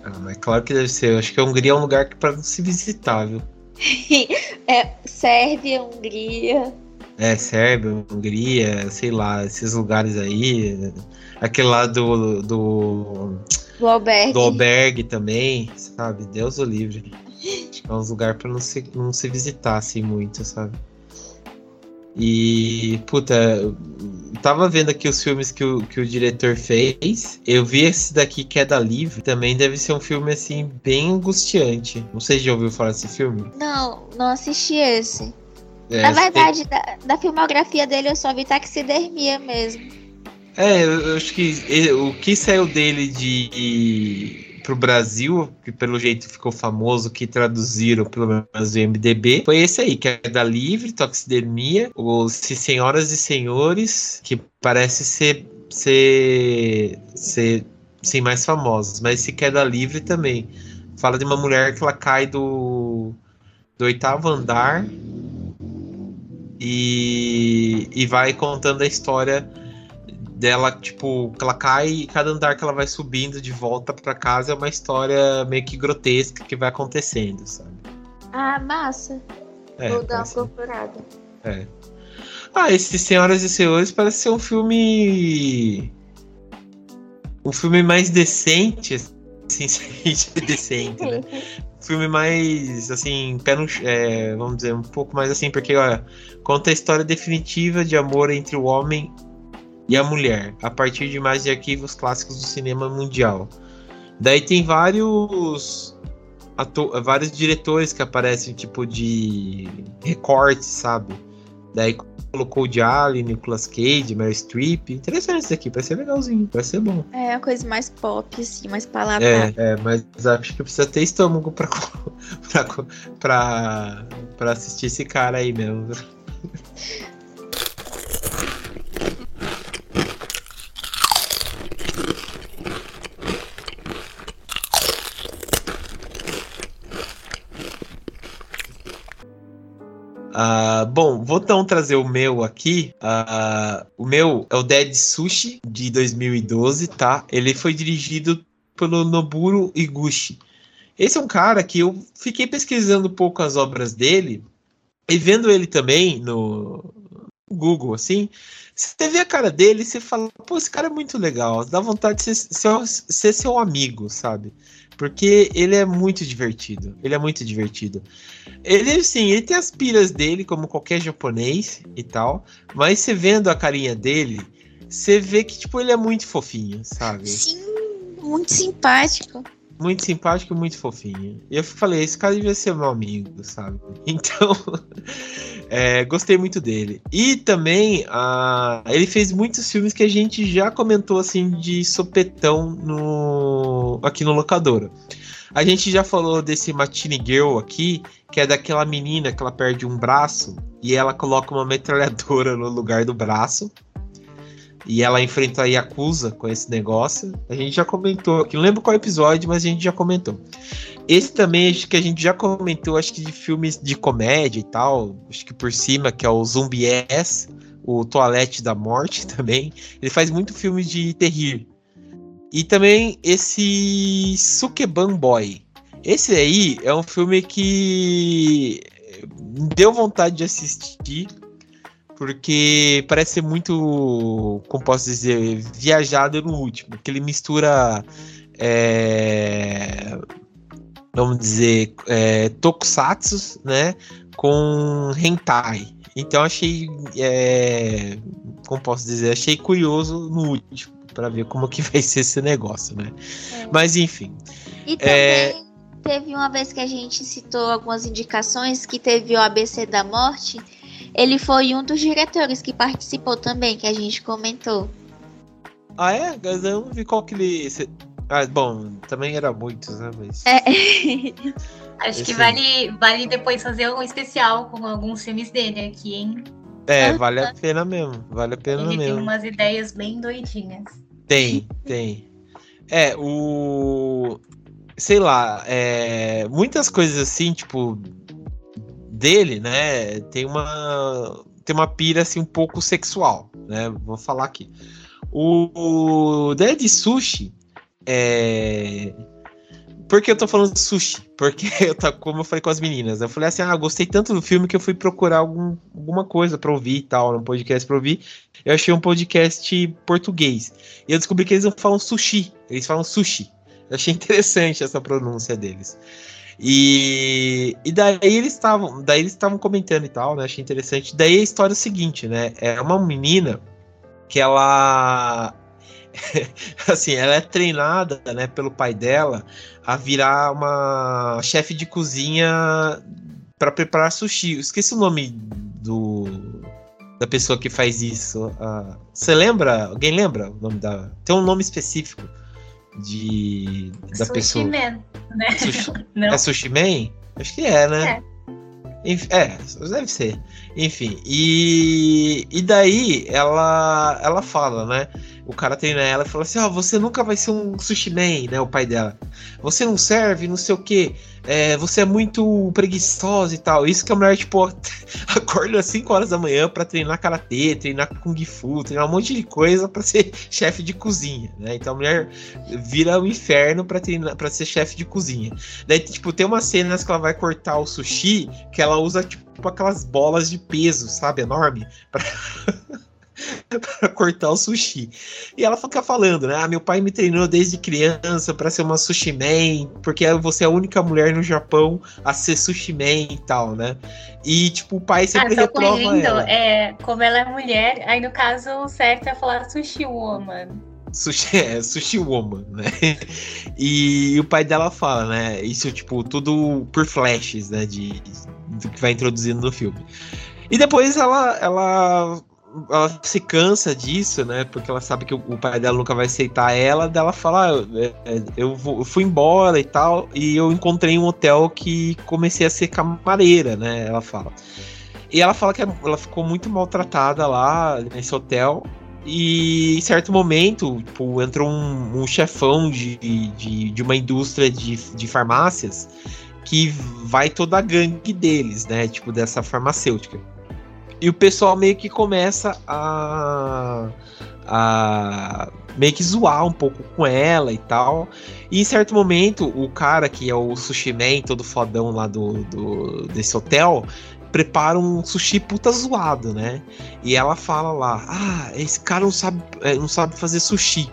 Ah, é claro que deve ser. Eu acho que a Hungria é um lugar que para se visitar, viu? é, Sérvia, Hungria. É, Sérvia, Hungria, sei lá, esses lugares aí. Aquele lá do. Do, do albergue. Do albergue também, sabe? Deus o livre. É um lugar para não se, não se visitar assim muito, sabe? E, puta, tava vendo aqui os filmes que o, que o diretor fez. Eu vi esse daqui, Queda Livre. Também deve ser um filme, assim, bem angustiante. Não sei se já ouviu falar desse filme. Não, não assisti esse. É, Na verdade, tem... da, da, filmografia dele eu só vi taxidermia mesmo. É, eu acho que ele, o que saiu dele de pro Brasil, que pelo jeito ficou famoso, que traduziram pelo menos do MDB, foi esse aí, que é da Livre, Toxidermia, os Senhoras e Senhores, que parece ser ser ser sim mais famosos, mas esse Queda Livre também. Fala de uma mulher que ela cai do do oitavo andar e, e vai contando a história dela, tipo, ela cai e cada andar que ela vai subindo de volta para casa é uma história meio que grotesca que vai acontecendo, sabe? Ah, massa. É, Vou dar uma procurada. É. Ah, esse Senhoras e Senhores parece ser um filme. Um filme mais decente, assim, decente, né? Um filme mais, assim, pé no, é, vamos dizer, um pouco mais assim, porque, olha, conta a história definitiva de amor entre o homem e a mulher, a partir de imagens de arquivos clássicos do cinema mundial. Daí tem vários vários diretores que aparecem tipo de recortes, sabe? Daí colocou o Jolly, Nicolas Cage, Meryl Streep. Interessante isso aqui, vai ser legalzinho, vai ser bom. É uma coisa mais pop, assim, mais palatável. É, é, mas acho que precisa ter estômago pra, pra, pra, pra assistir esse cara aí mesmo. Uh, bom, vou então trazer o meu aqui. Uh, o meu é o Dead Sushi, de 2012, tá? Ele foi dirigido pelo Noburo Iguchi. Esse é um cara que eu fiquei pesquisando um pouco as obras dele e vendo ele também no Google, assim. Você vê a cara dele e você fala, pô, esse cara é muito legal. Dá vontade de ser, ser, ser seu amigo, sabe? Porque ele é muito divertido. Ele é muito divertido. Ele, sim, ele tem as piras dele, como qualquer japonês e tal. Mas você vendo a carinha dele, você vê que, tipo, ele é muito fofinho, sabe? Sim, muito simpático. Muito simpático e muito fofinho. E eu falei, esse cara devia ser meu amigo, sabe? Então, é, gostei muito dele. E também, uh, ele fez muitos filmes que a gente já comentou, assim, de sopetão no, aqui no Locadora. A gente já falou desse Matine Girl aqui, que é daquela menina que ela perde um braço e ela coloca uma metralhadora no lugar do braço. E ela enfrenta a Yakuza com esse negócio. A gente já comentou aqui, não lembro qual episódio, mas a gente já comentou. Esse também, acho que a gente já comentou, acho que de filmes de comédia e tal, acho que por cima, que é o Zumbi S, o Toalete da Morte também. Ele faz muito filme de terrir. E também esse Sukeban Boy. Esse aí é um filme que deu vontade de assistir, porque parece ser muito, como posso dizer, viajado no último, que ele mistura, é, vamos dizer, é, tokusatsu, né, com hentai. Então achei, é, como posso dizer, achei curioso no último para ver como que vai ser esse negócio, né? É. Mas enfim. E é, também teve uma vez que a gente citou algumas indicações que teve o ABC da Morte. Ele foi um dos diretores que participou também, que a gente comentou. Ah, é? Mas eu não vi qual que ele. Ah, bom, também era muitos, né? Mas... É. Acho Esse... que vale, vale depois fazer um especial com alguns filmes dele aqui, hein? É, vale a pena mesmo. Vale a pena Ele mesmo. tem umas ideias bem doidinhas. Tem, tem. É, o. Sei lá, é, muitas coisas assim, tipo, dele, né? Tem uma. Tem uma pira assim um pouco sexual, né? Vou falar aqui. O, o Dead Sushi é por que eu tô falando sushi? Porque eu tá, como eu falei com as meninas, eu falei assim: ah, gostei tanto do filme que eu fui procurar algum, alguma coisa para ouvir e tal, um podcast para ouvir. Eu achei um podcast português. E eu descobri que eles não falam sushi, eles falam sushi. Eu achei interessante essa pronúncia deles. E, e daí eles estavam, daí eles estavam comentando e tal, né? Achei interessante. Daí a história é a seguinte, né? É uma menina que ela assim, ela é treinada, né, pelo pai dela a virar uma chefe de cozinha para preparar sushi. Eu esqueci o nome do da pessoa que faz isso. Você uh, lembra? Alguém lembra o nome da. Tem um nome específico de da sushi pessoa. Man, né? Sushi, é Sushi Man? Acho que é, né? É. É, deve ser. Enfim, e, e daí ela ela fala, né? O cara treina ela e fala assim: Ó, oh, você nunca vai ser um sushi man, né? O pai dela. Você não serve, não sei o quê é, você é muito preguiçosa e tal. Isso que a mulher, tipo, acorda às 5 horas da manhã para treinar karatê, treinar kung fu, treinar um monte de coisa para ser chefe de cozinha, né? Então a mulher vira um inferno para treinar, para ser chefe de cozinha. Daí, tipo, tem umas cenas que ela vai cortar o sushi que ela usa, tipo, aquelas bolas de peso, sabe? Enorme. Pra... para cortar o sushi. E ela fica falando, né? Ah, meu pai me treinou desde criança para ser uma sushi man, porque você é a única mulher no Japão a ser sushi man e tal, né? E tipo, o pai sempre ah, reprova ela. É, como ela é mulher, aí no caso o certo é falar sushi woman. Sushi, é, sushi woman, né? E o pai dela fala, né? Isso, tipo, tudo por flashes, né? De, do que vai introduzindo no filme. E depois ela, ela ela se cansa disso, né? Porque ela sabe que o, pai dela nunca vai aceitar ela. Dela fala: ah, é, eu, vou, eu, fui embora e tal. E eu encontrei um hotel que comecei a ser camareira, né? Ela fala. E ela fala que ela ficou muito maltratada lá nesse hotel. E em certo momento, tipo, entrou um, um chefão de, de, de, uma indústria de, de farmácias que vai toda a gangue deles, né? Tipo, dessa farmacêutica. E o pessoal meio que começa a, a meio que zoar um pouco com ela e tal. E em certo momento, o cara que é o sushi man, todo fodão lá do, do desse hotel, prepara um sushi puta zoado, né? E ela fala lá: Ah, esse cara não sabe, é, não sabe fazer sushi.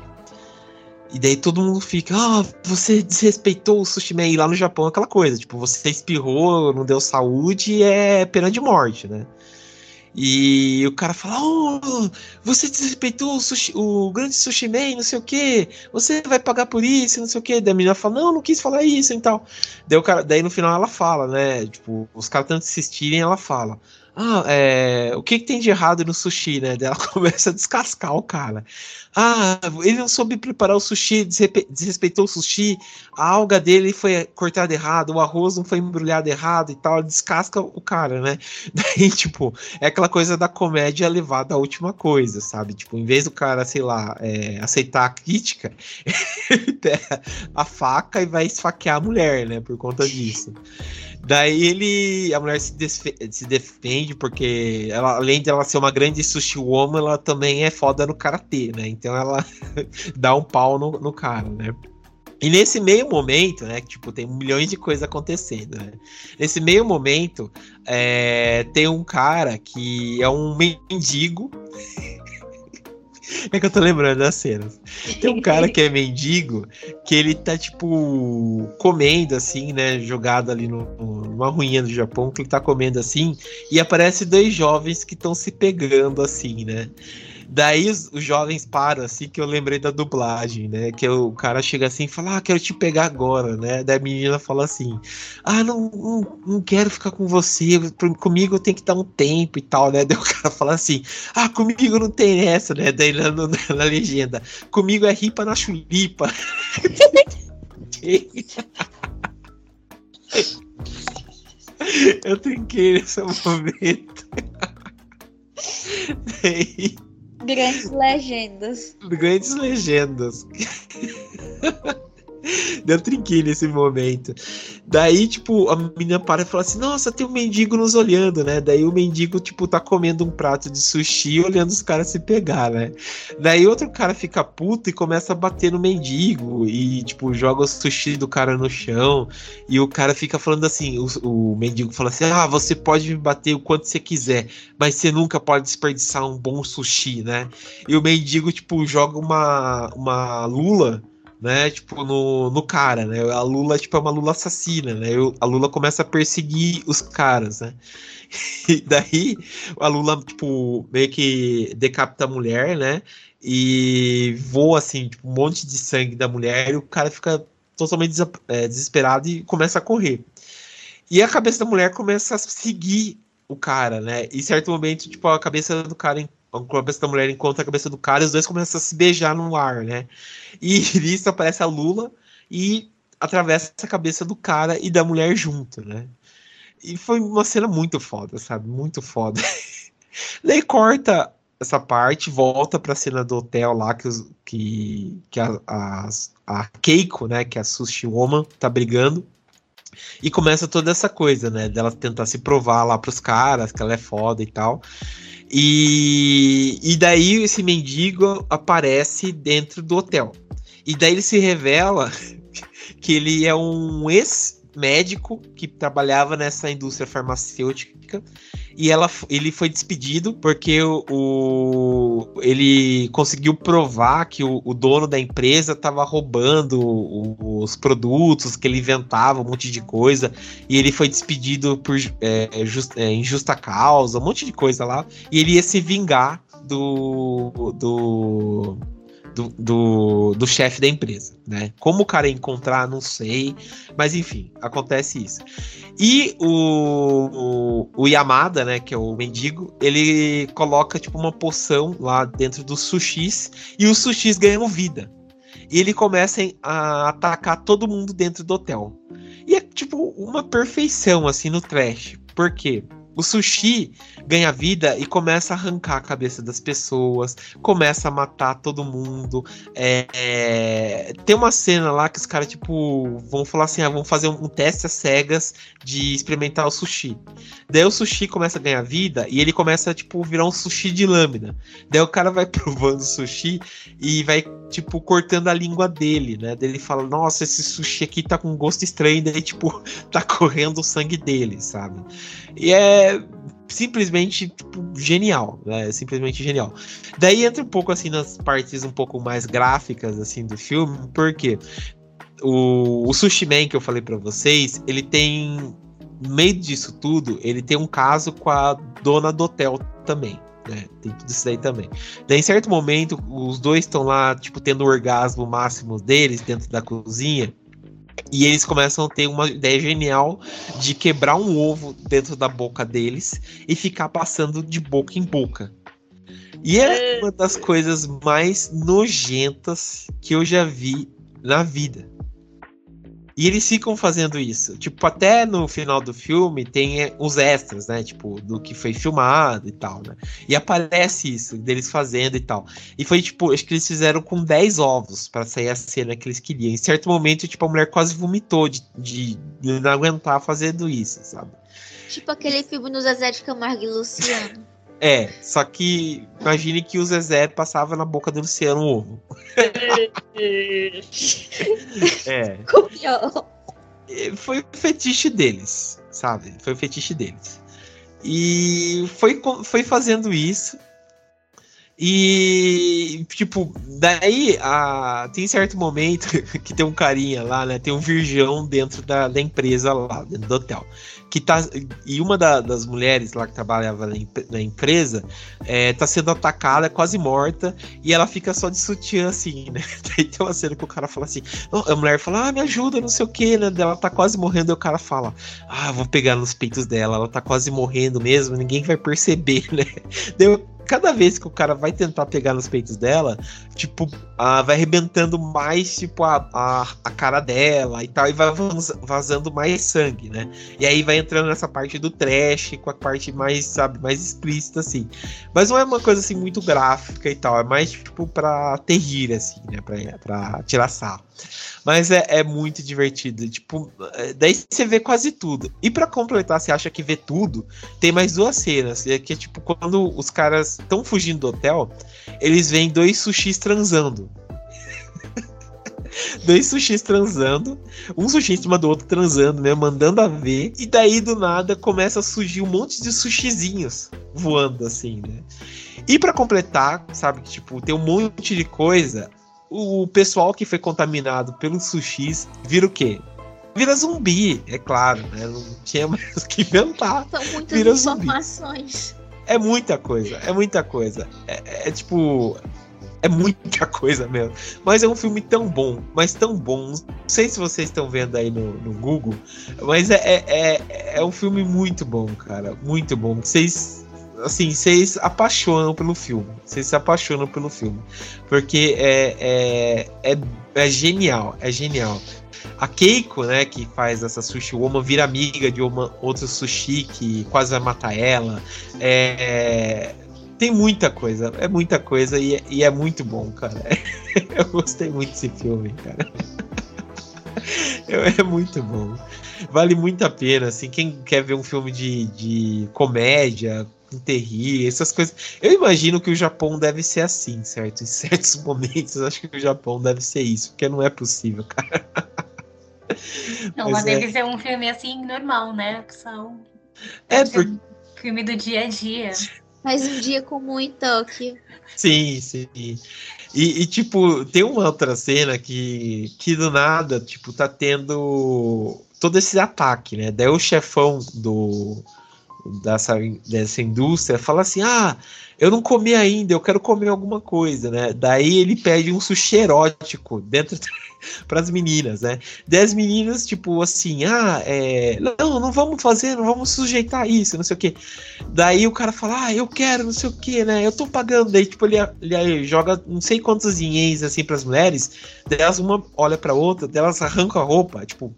E daí todo mundo fica, ah, você desrespeitou o sushi man. E lá no Japão aquela coisa, tipo, você espirrou, não deu saúde, é pena de morte, né? E o cara fala: Oh, você desrespeitou o, sushi, o grande sushi man, não sei o que, você vai pagar por isso, não sei o que. Daí a menina fala: Não, não quis falar isso e tal. Daí, o cara, daí no final ela fala, né? Tipo, os caras tanto insistirem, ela fala: ah, é, o que, que, tem de errado no sushi, né? Daí ela começa a descascar o cara. Ah, ele não soube preparar o sushi, desrespeitou o sushi, a alga dele foi cortada errado, o arroz não foi embrulhado errado e tal, descasca o cara, né? Daí, tipo, é aquela coisa da comédia levada à última coisa, sabe? Tipo, em vez do cara, sei lá, é, aceitar a crítica, ele pega a faca e vai esfaquear a mulher, né? Por conta disso. Daí ele. A mulher se, se defende, porque ela, além de ela ser uma grande sushi woman, ela também é foda no karatê, né? Então ela dá um pau no, no cara, né? E nesse meio momento, né, tipo, tem milhões de coisas acontecendo, né? Nesse meio momento, é, tem um cara que é um mendigo É que eu tô lembrando das cenas. Tem um cara que é mendigo, que ele tá, tipo, comendo, assim, né? Jogado ali no, numa ruinha do Japão, que ele tá comendo assim, e aparece dois jovens que estão se pegando, assim, né? Daí os, os, jovens param, assim, que eu lembrei da dublagem, né? Que o cara chega assim e fala, ah, quero te pegar agora, né? Daí a menina fala assim, ah, não, não, não quero ficar com você, comigo tem que dar um tempo e tal, né? Daí o cara fala assim, ah, comigo não tem essa, né? Daí na, na, na legenda, comigo é ripa na chulipa. eu trinquei nesse momento. Grandes legendas. Grandes legendas. Deu trinquinho nesse momento. Daí, tipo, a menina para e fala assim: Nossa, tem um mendigo nos olhando, né? Daí o mendigo, tipo, tá comendo um prato de sushi olhando os caras se pegar, né? Daí outro cara fica puto e começa a bater no mendigo e, tipo, joga o sushi do cara no chão. E o cara fica falando assim: o, o mendigo fala assim: Ah, você pode me bater o quanto você quiser, mas você nunca pode desperdiçar um bom sushi, né? E o mendigo, tipo, joga uma, uma lula né, tipo, no, no cara, né? A Lula, tipo, é uma Lula assassina, né? A Lula começa a perseguir os caras, né? E daí a Lula, tipo, meio que decapita a mulher, né? E voa, assim, tipo, um monte de sangue da mulher e o cara fica totalmente é, desesperado e começa a correr. E a cabeça da mulher começa a seguir o cara, né? E certo momento, tipo, a cabeça do cara, a cabeça da mulher encontra a cabeça do cara e os dois começam a se beijar no ar, né? E nisso aparece a Lula e atravessa a cabeça do cara e da mulher junto, né? E foi uma cena muito foda, sabe? Muito foda. Daí corta essa parte, volta pra cena do hotel lá que, os, que, que a, a, a Keiko, né, que é a Sushi Woman, tá brigando. E começa toda essa coisa, né, dela tentar se provar lá pros caras que ela é foda e tal. E, e daí esse mendigo aparece dentro do hotel. E daí ele se revela que ele é um ex-médico que trabalhava nessa indústria farmacêutica e ela, ele foi despedido porque o, o ele conseguiu provar que o, o dono da empresa estava roubando o, os produtos, que ele inventava um monte de coisa, e ele foi despedido por é, just, é, injusta causa, um monte de coisa lá, e ele ia se vingar do, do do, do, do chefe da empresa, né? Como o cara encontrar, não sei, mas enfim, acontece isso. E o, o, o, Yamada, né, que é o mendigo, ele coloca tipo uma poção lá dentro dos sushis e os sushis ganham vida. E ele começa a atacar todo mundo dentro do hotel. E é tipo uma perfeição assim no trash. Por quê? O sushi ganha vida e começa a arrancar a cabeça das pessoas, começa a matar todo mundo. É, é, tem uma cena lá que os caras, tipo, vão falar assim: ah, vamos fazer um teste às cegas de experimentar o sushi. Daí o sushi começa a ganhar vida e ele começa, tipo, virar um sushi de lâmina. Daí o cara vai provando o sushi e vai, tipo, cortando a língua dele, né? Ele fala: nossa, esse sushi aqui tá com gosto estranho. Daí, tipo, tá correndo o sangue dele, sabe? E é simplesmente tipo, genial, né? Simplesmente genial. Daí entra um pouco assim nas partes um pouco mais gráficas assim do filme, porque o, o Sushi Man que eu falei para vocês, ele tem no meio disso tudo, ele tem um caso com a dona do hotel também. Né, tem tudo isso daí também. Daí, em certo momento, os dois estão lá, tipo, tendo o orgasmo máximo deles dentro da cozinha. E eles começam a ter uma ideia genial de quebrar um ovo dentro da boca deles e ficar passando de boca em boca. E é uma das coisas mais nojentas que eu já vi na vida. E eles ficam fazendo isso. Tipo, até no final do filme tem os extras, né? Tipo, do que foi filmado e tal, né? E aparece isso, deles fazendo e tal. E foi, tipo, acho que eles fizeram com 10 ovos para sair a cena que eles queriam. Em certo momento, tipo, a mulher quase vomitou de, de, de não aguentar fazendo isso, sabe? Tipo aquele filme no Zezé de Camargo e Luciano. É, só que imagine que o Zezé passava na boca do Luciano o ovo. é. Copiou. Foi o fetiche deles, sabe? Foi o fetiche deles. E foi, foi fazendo isso. E, tipo, daí a, tem certo momento que tem um carinha lá, né? Tem um virgão dentro da, da empresa lá, dentro do hotel que tá. E uma da, das mulheres lá que trabalhava na, na empresa é, tá sendo atacada, quase morta, e ela fica só de sutiã assim, né? Daí tem uma cena que o cara fala assim: a mulher fala, ah, me ajuda, não sei o que, né? Ela tá quase morrendo, e o cara fala, ah, vou pegar nos peitos dela, ela tá quase morrendo mesmo, ninguém vai perceber, né? Daí cada vez que o cara vai tentar pegar nos peitos dela, tipo, ah, vai arrebentando mais, tipo, a, a, a, cara dela e tal, e vai vazando mais sangue, né? E aí vai entrando nessa parte do trash, com a parte mais, sabe, mais explícita, assim. Mas não é uma coisa, assim, muito gráfica e tal, é mais, tipo, pra ter rir, assim, né? Pra, pra tirar sarro. Mas é, é muito divertido. Tipo, é, daí você vê quase tudo. E para completar, você acha que vê tudo, tem mais duas cenas. É que é tipo, quando os caras estão fugindo do hotel, eles veem dois sushis transando. dois sushis transando, um sushi em cima do outro transando, né? Mandando a ver. E daí do nada começa a surgir um monte de sushizinhos voando assim, né? E para completar, sabe, tipo, tem um monte de coisa o pessoal que foi contaminado pelos sushis vira o quê? Vira zumbi, é claro, né? Não tinha mais o que inventar. São muitas vira informações. Zumbi. É muita coisa, é muita coisa. É, é, é tipo. É muita coisa mesmo. Mas é um filme tão bom, mas tão bom. Não sei se vocês estão vendo aí no, no Google, mas é, é, é, é um filme muito bom, cara. Muito bom. Vocês assim, vocês apaixonam pelo filme. Vocês se apaixonam pelo filme. Porque é, é, é, é, genial, é genial. A Keiko, né, que faz essa sushi woman, vira amiga de uma outra sushi que quase vai matar ela. É, tem muita coisa, é muita coisa e, e é muito bom, cara. Eu gostei muito desse filme, cara. É muito bom. Vale muito a pena, assim, quem quer ver um filme de, de comédia, terrir, essas coisas. Eu imagino que o Japão deve ser assim, certo? Em certos momentos, acho que o Japão deve ser isso, porque não é possível, cara. Não, mas, mas é... deve ser um filme assim normal, né? São... É, porque. filme do dia a dia. Mas um dia comum em Tóquio. Sim, sim. E, e, tipo, tem uma outra cena que, que do nada, tipo, tá tendo todo esse ataque, né? Daí o chefão do, dessa, dessa indústria fala assim: ah, eu não comi ainda, eu quero comer alguma coisa, né? Daí ele pede um sushi erótico dentro para as meninas, né? Dez meninas, tipo assim, ah, é, não, não vamos fazer, não vamos sujeitar isso, não sei o que. Daí o cara fala, ah, eu quero, não sei o que, né? Eu tô pagando. Daí, tipo, ele, ele joga não sei quantos ienes assim para as mulheres, delas uma olha para outra, delas arrancam a roupa, tipo,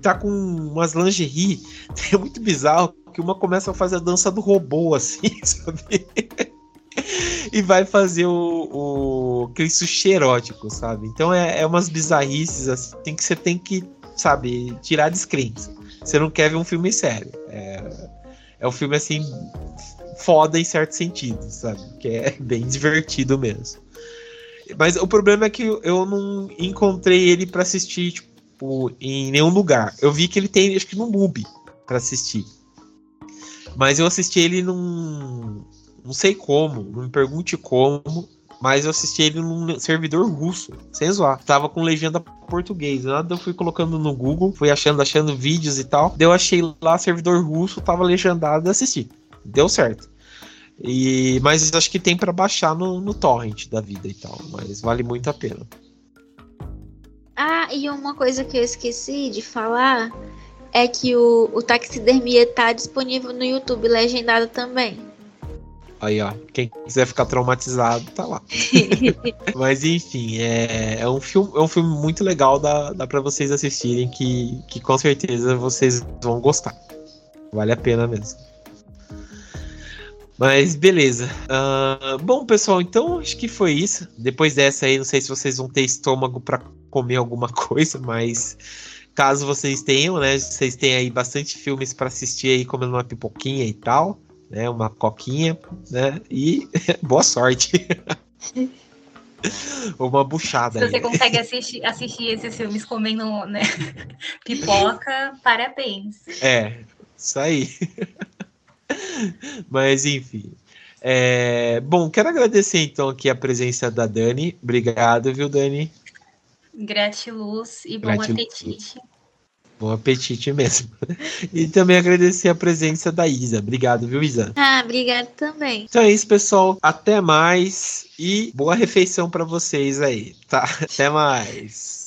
tá com umas lingerie, é muito bizarro que uma começa a fazer a dança do robô, assim, sabe? e vai fazer o, o aquele sushi sabe? Então é, é umas bizarrices assim que você tem que, sabe, tirar a descrença. Você não quer ver um filme sério. É, é um filme assim foda em certo sentido, sabe? Que é bem divertido mesmo. Mas o problema é que eu não encontrei ele para assistir tipo, em nenhum lugar. Eu vi que ele tem, acho que no MUBI para assistir. Mas eu assisti ele num. Não sei como, não me pergunte como, mas eu assisti ele num servidor russo, sem zoar. Tava com legenda português. Nada eu fui colocando no Google, fui achando, achando vídeos e tal. Daí eu achei lá servidor russo, tava legendado e assisti. Deu certo. E, mas acho que tem para baixar no, no torrent da vida e tal. Mas vale muito a pena. Ah, e uma coisa que eu esqueci de falar é que o, o Taxidermia tá disponível no YouTube legendado também. Aí, ó, quem quiser ficar traumatizado, tá lá. Mas enfim, é, é, um filme, é um filme muito legal, dá, dá para vocês assistirem, que, que com certeza vocês vão gostar. Vale a pena mesmo. Mas beleza. Uh, bom, pessoal, então acho que foi isso. Depois dessa aí, não sei se vocês vão ter estômago para comer alguma coisa, mas Caso vocês tenham, né? Vocês têm aí bastante filmes para assistir aí, comendo uma pipoquinha e tal, né? Uma coquinha, né? E boa sorte. uma buchada. Se você aí. consegue assistir, assistir esses filmes comendo né? pipoca, parabéns. É, isso aí. Mas enfim. É, bom, quero agradecer então aqui a presença da Dani. Obrigado, viu, Dani? Gratiluz e bom Gratiluz. apetite. Bom apetite mesmo. E também agradecer a presença da Isa. Obrigado, viu, Isa? Ah, obrigado também. Então é isso, pessoal. Até mais e boa refeição para vocês aí, tá? Até mais.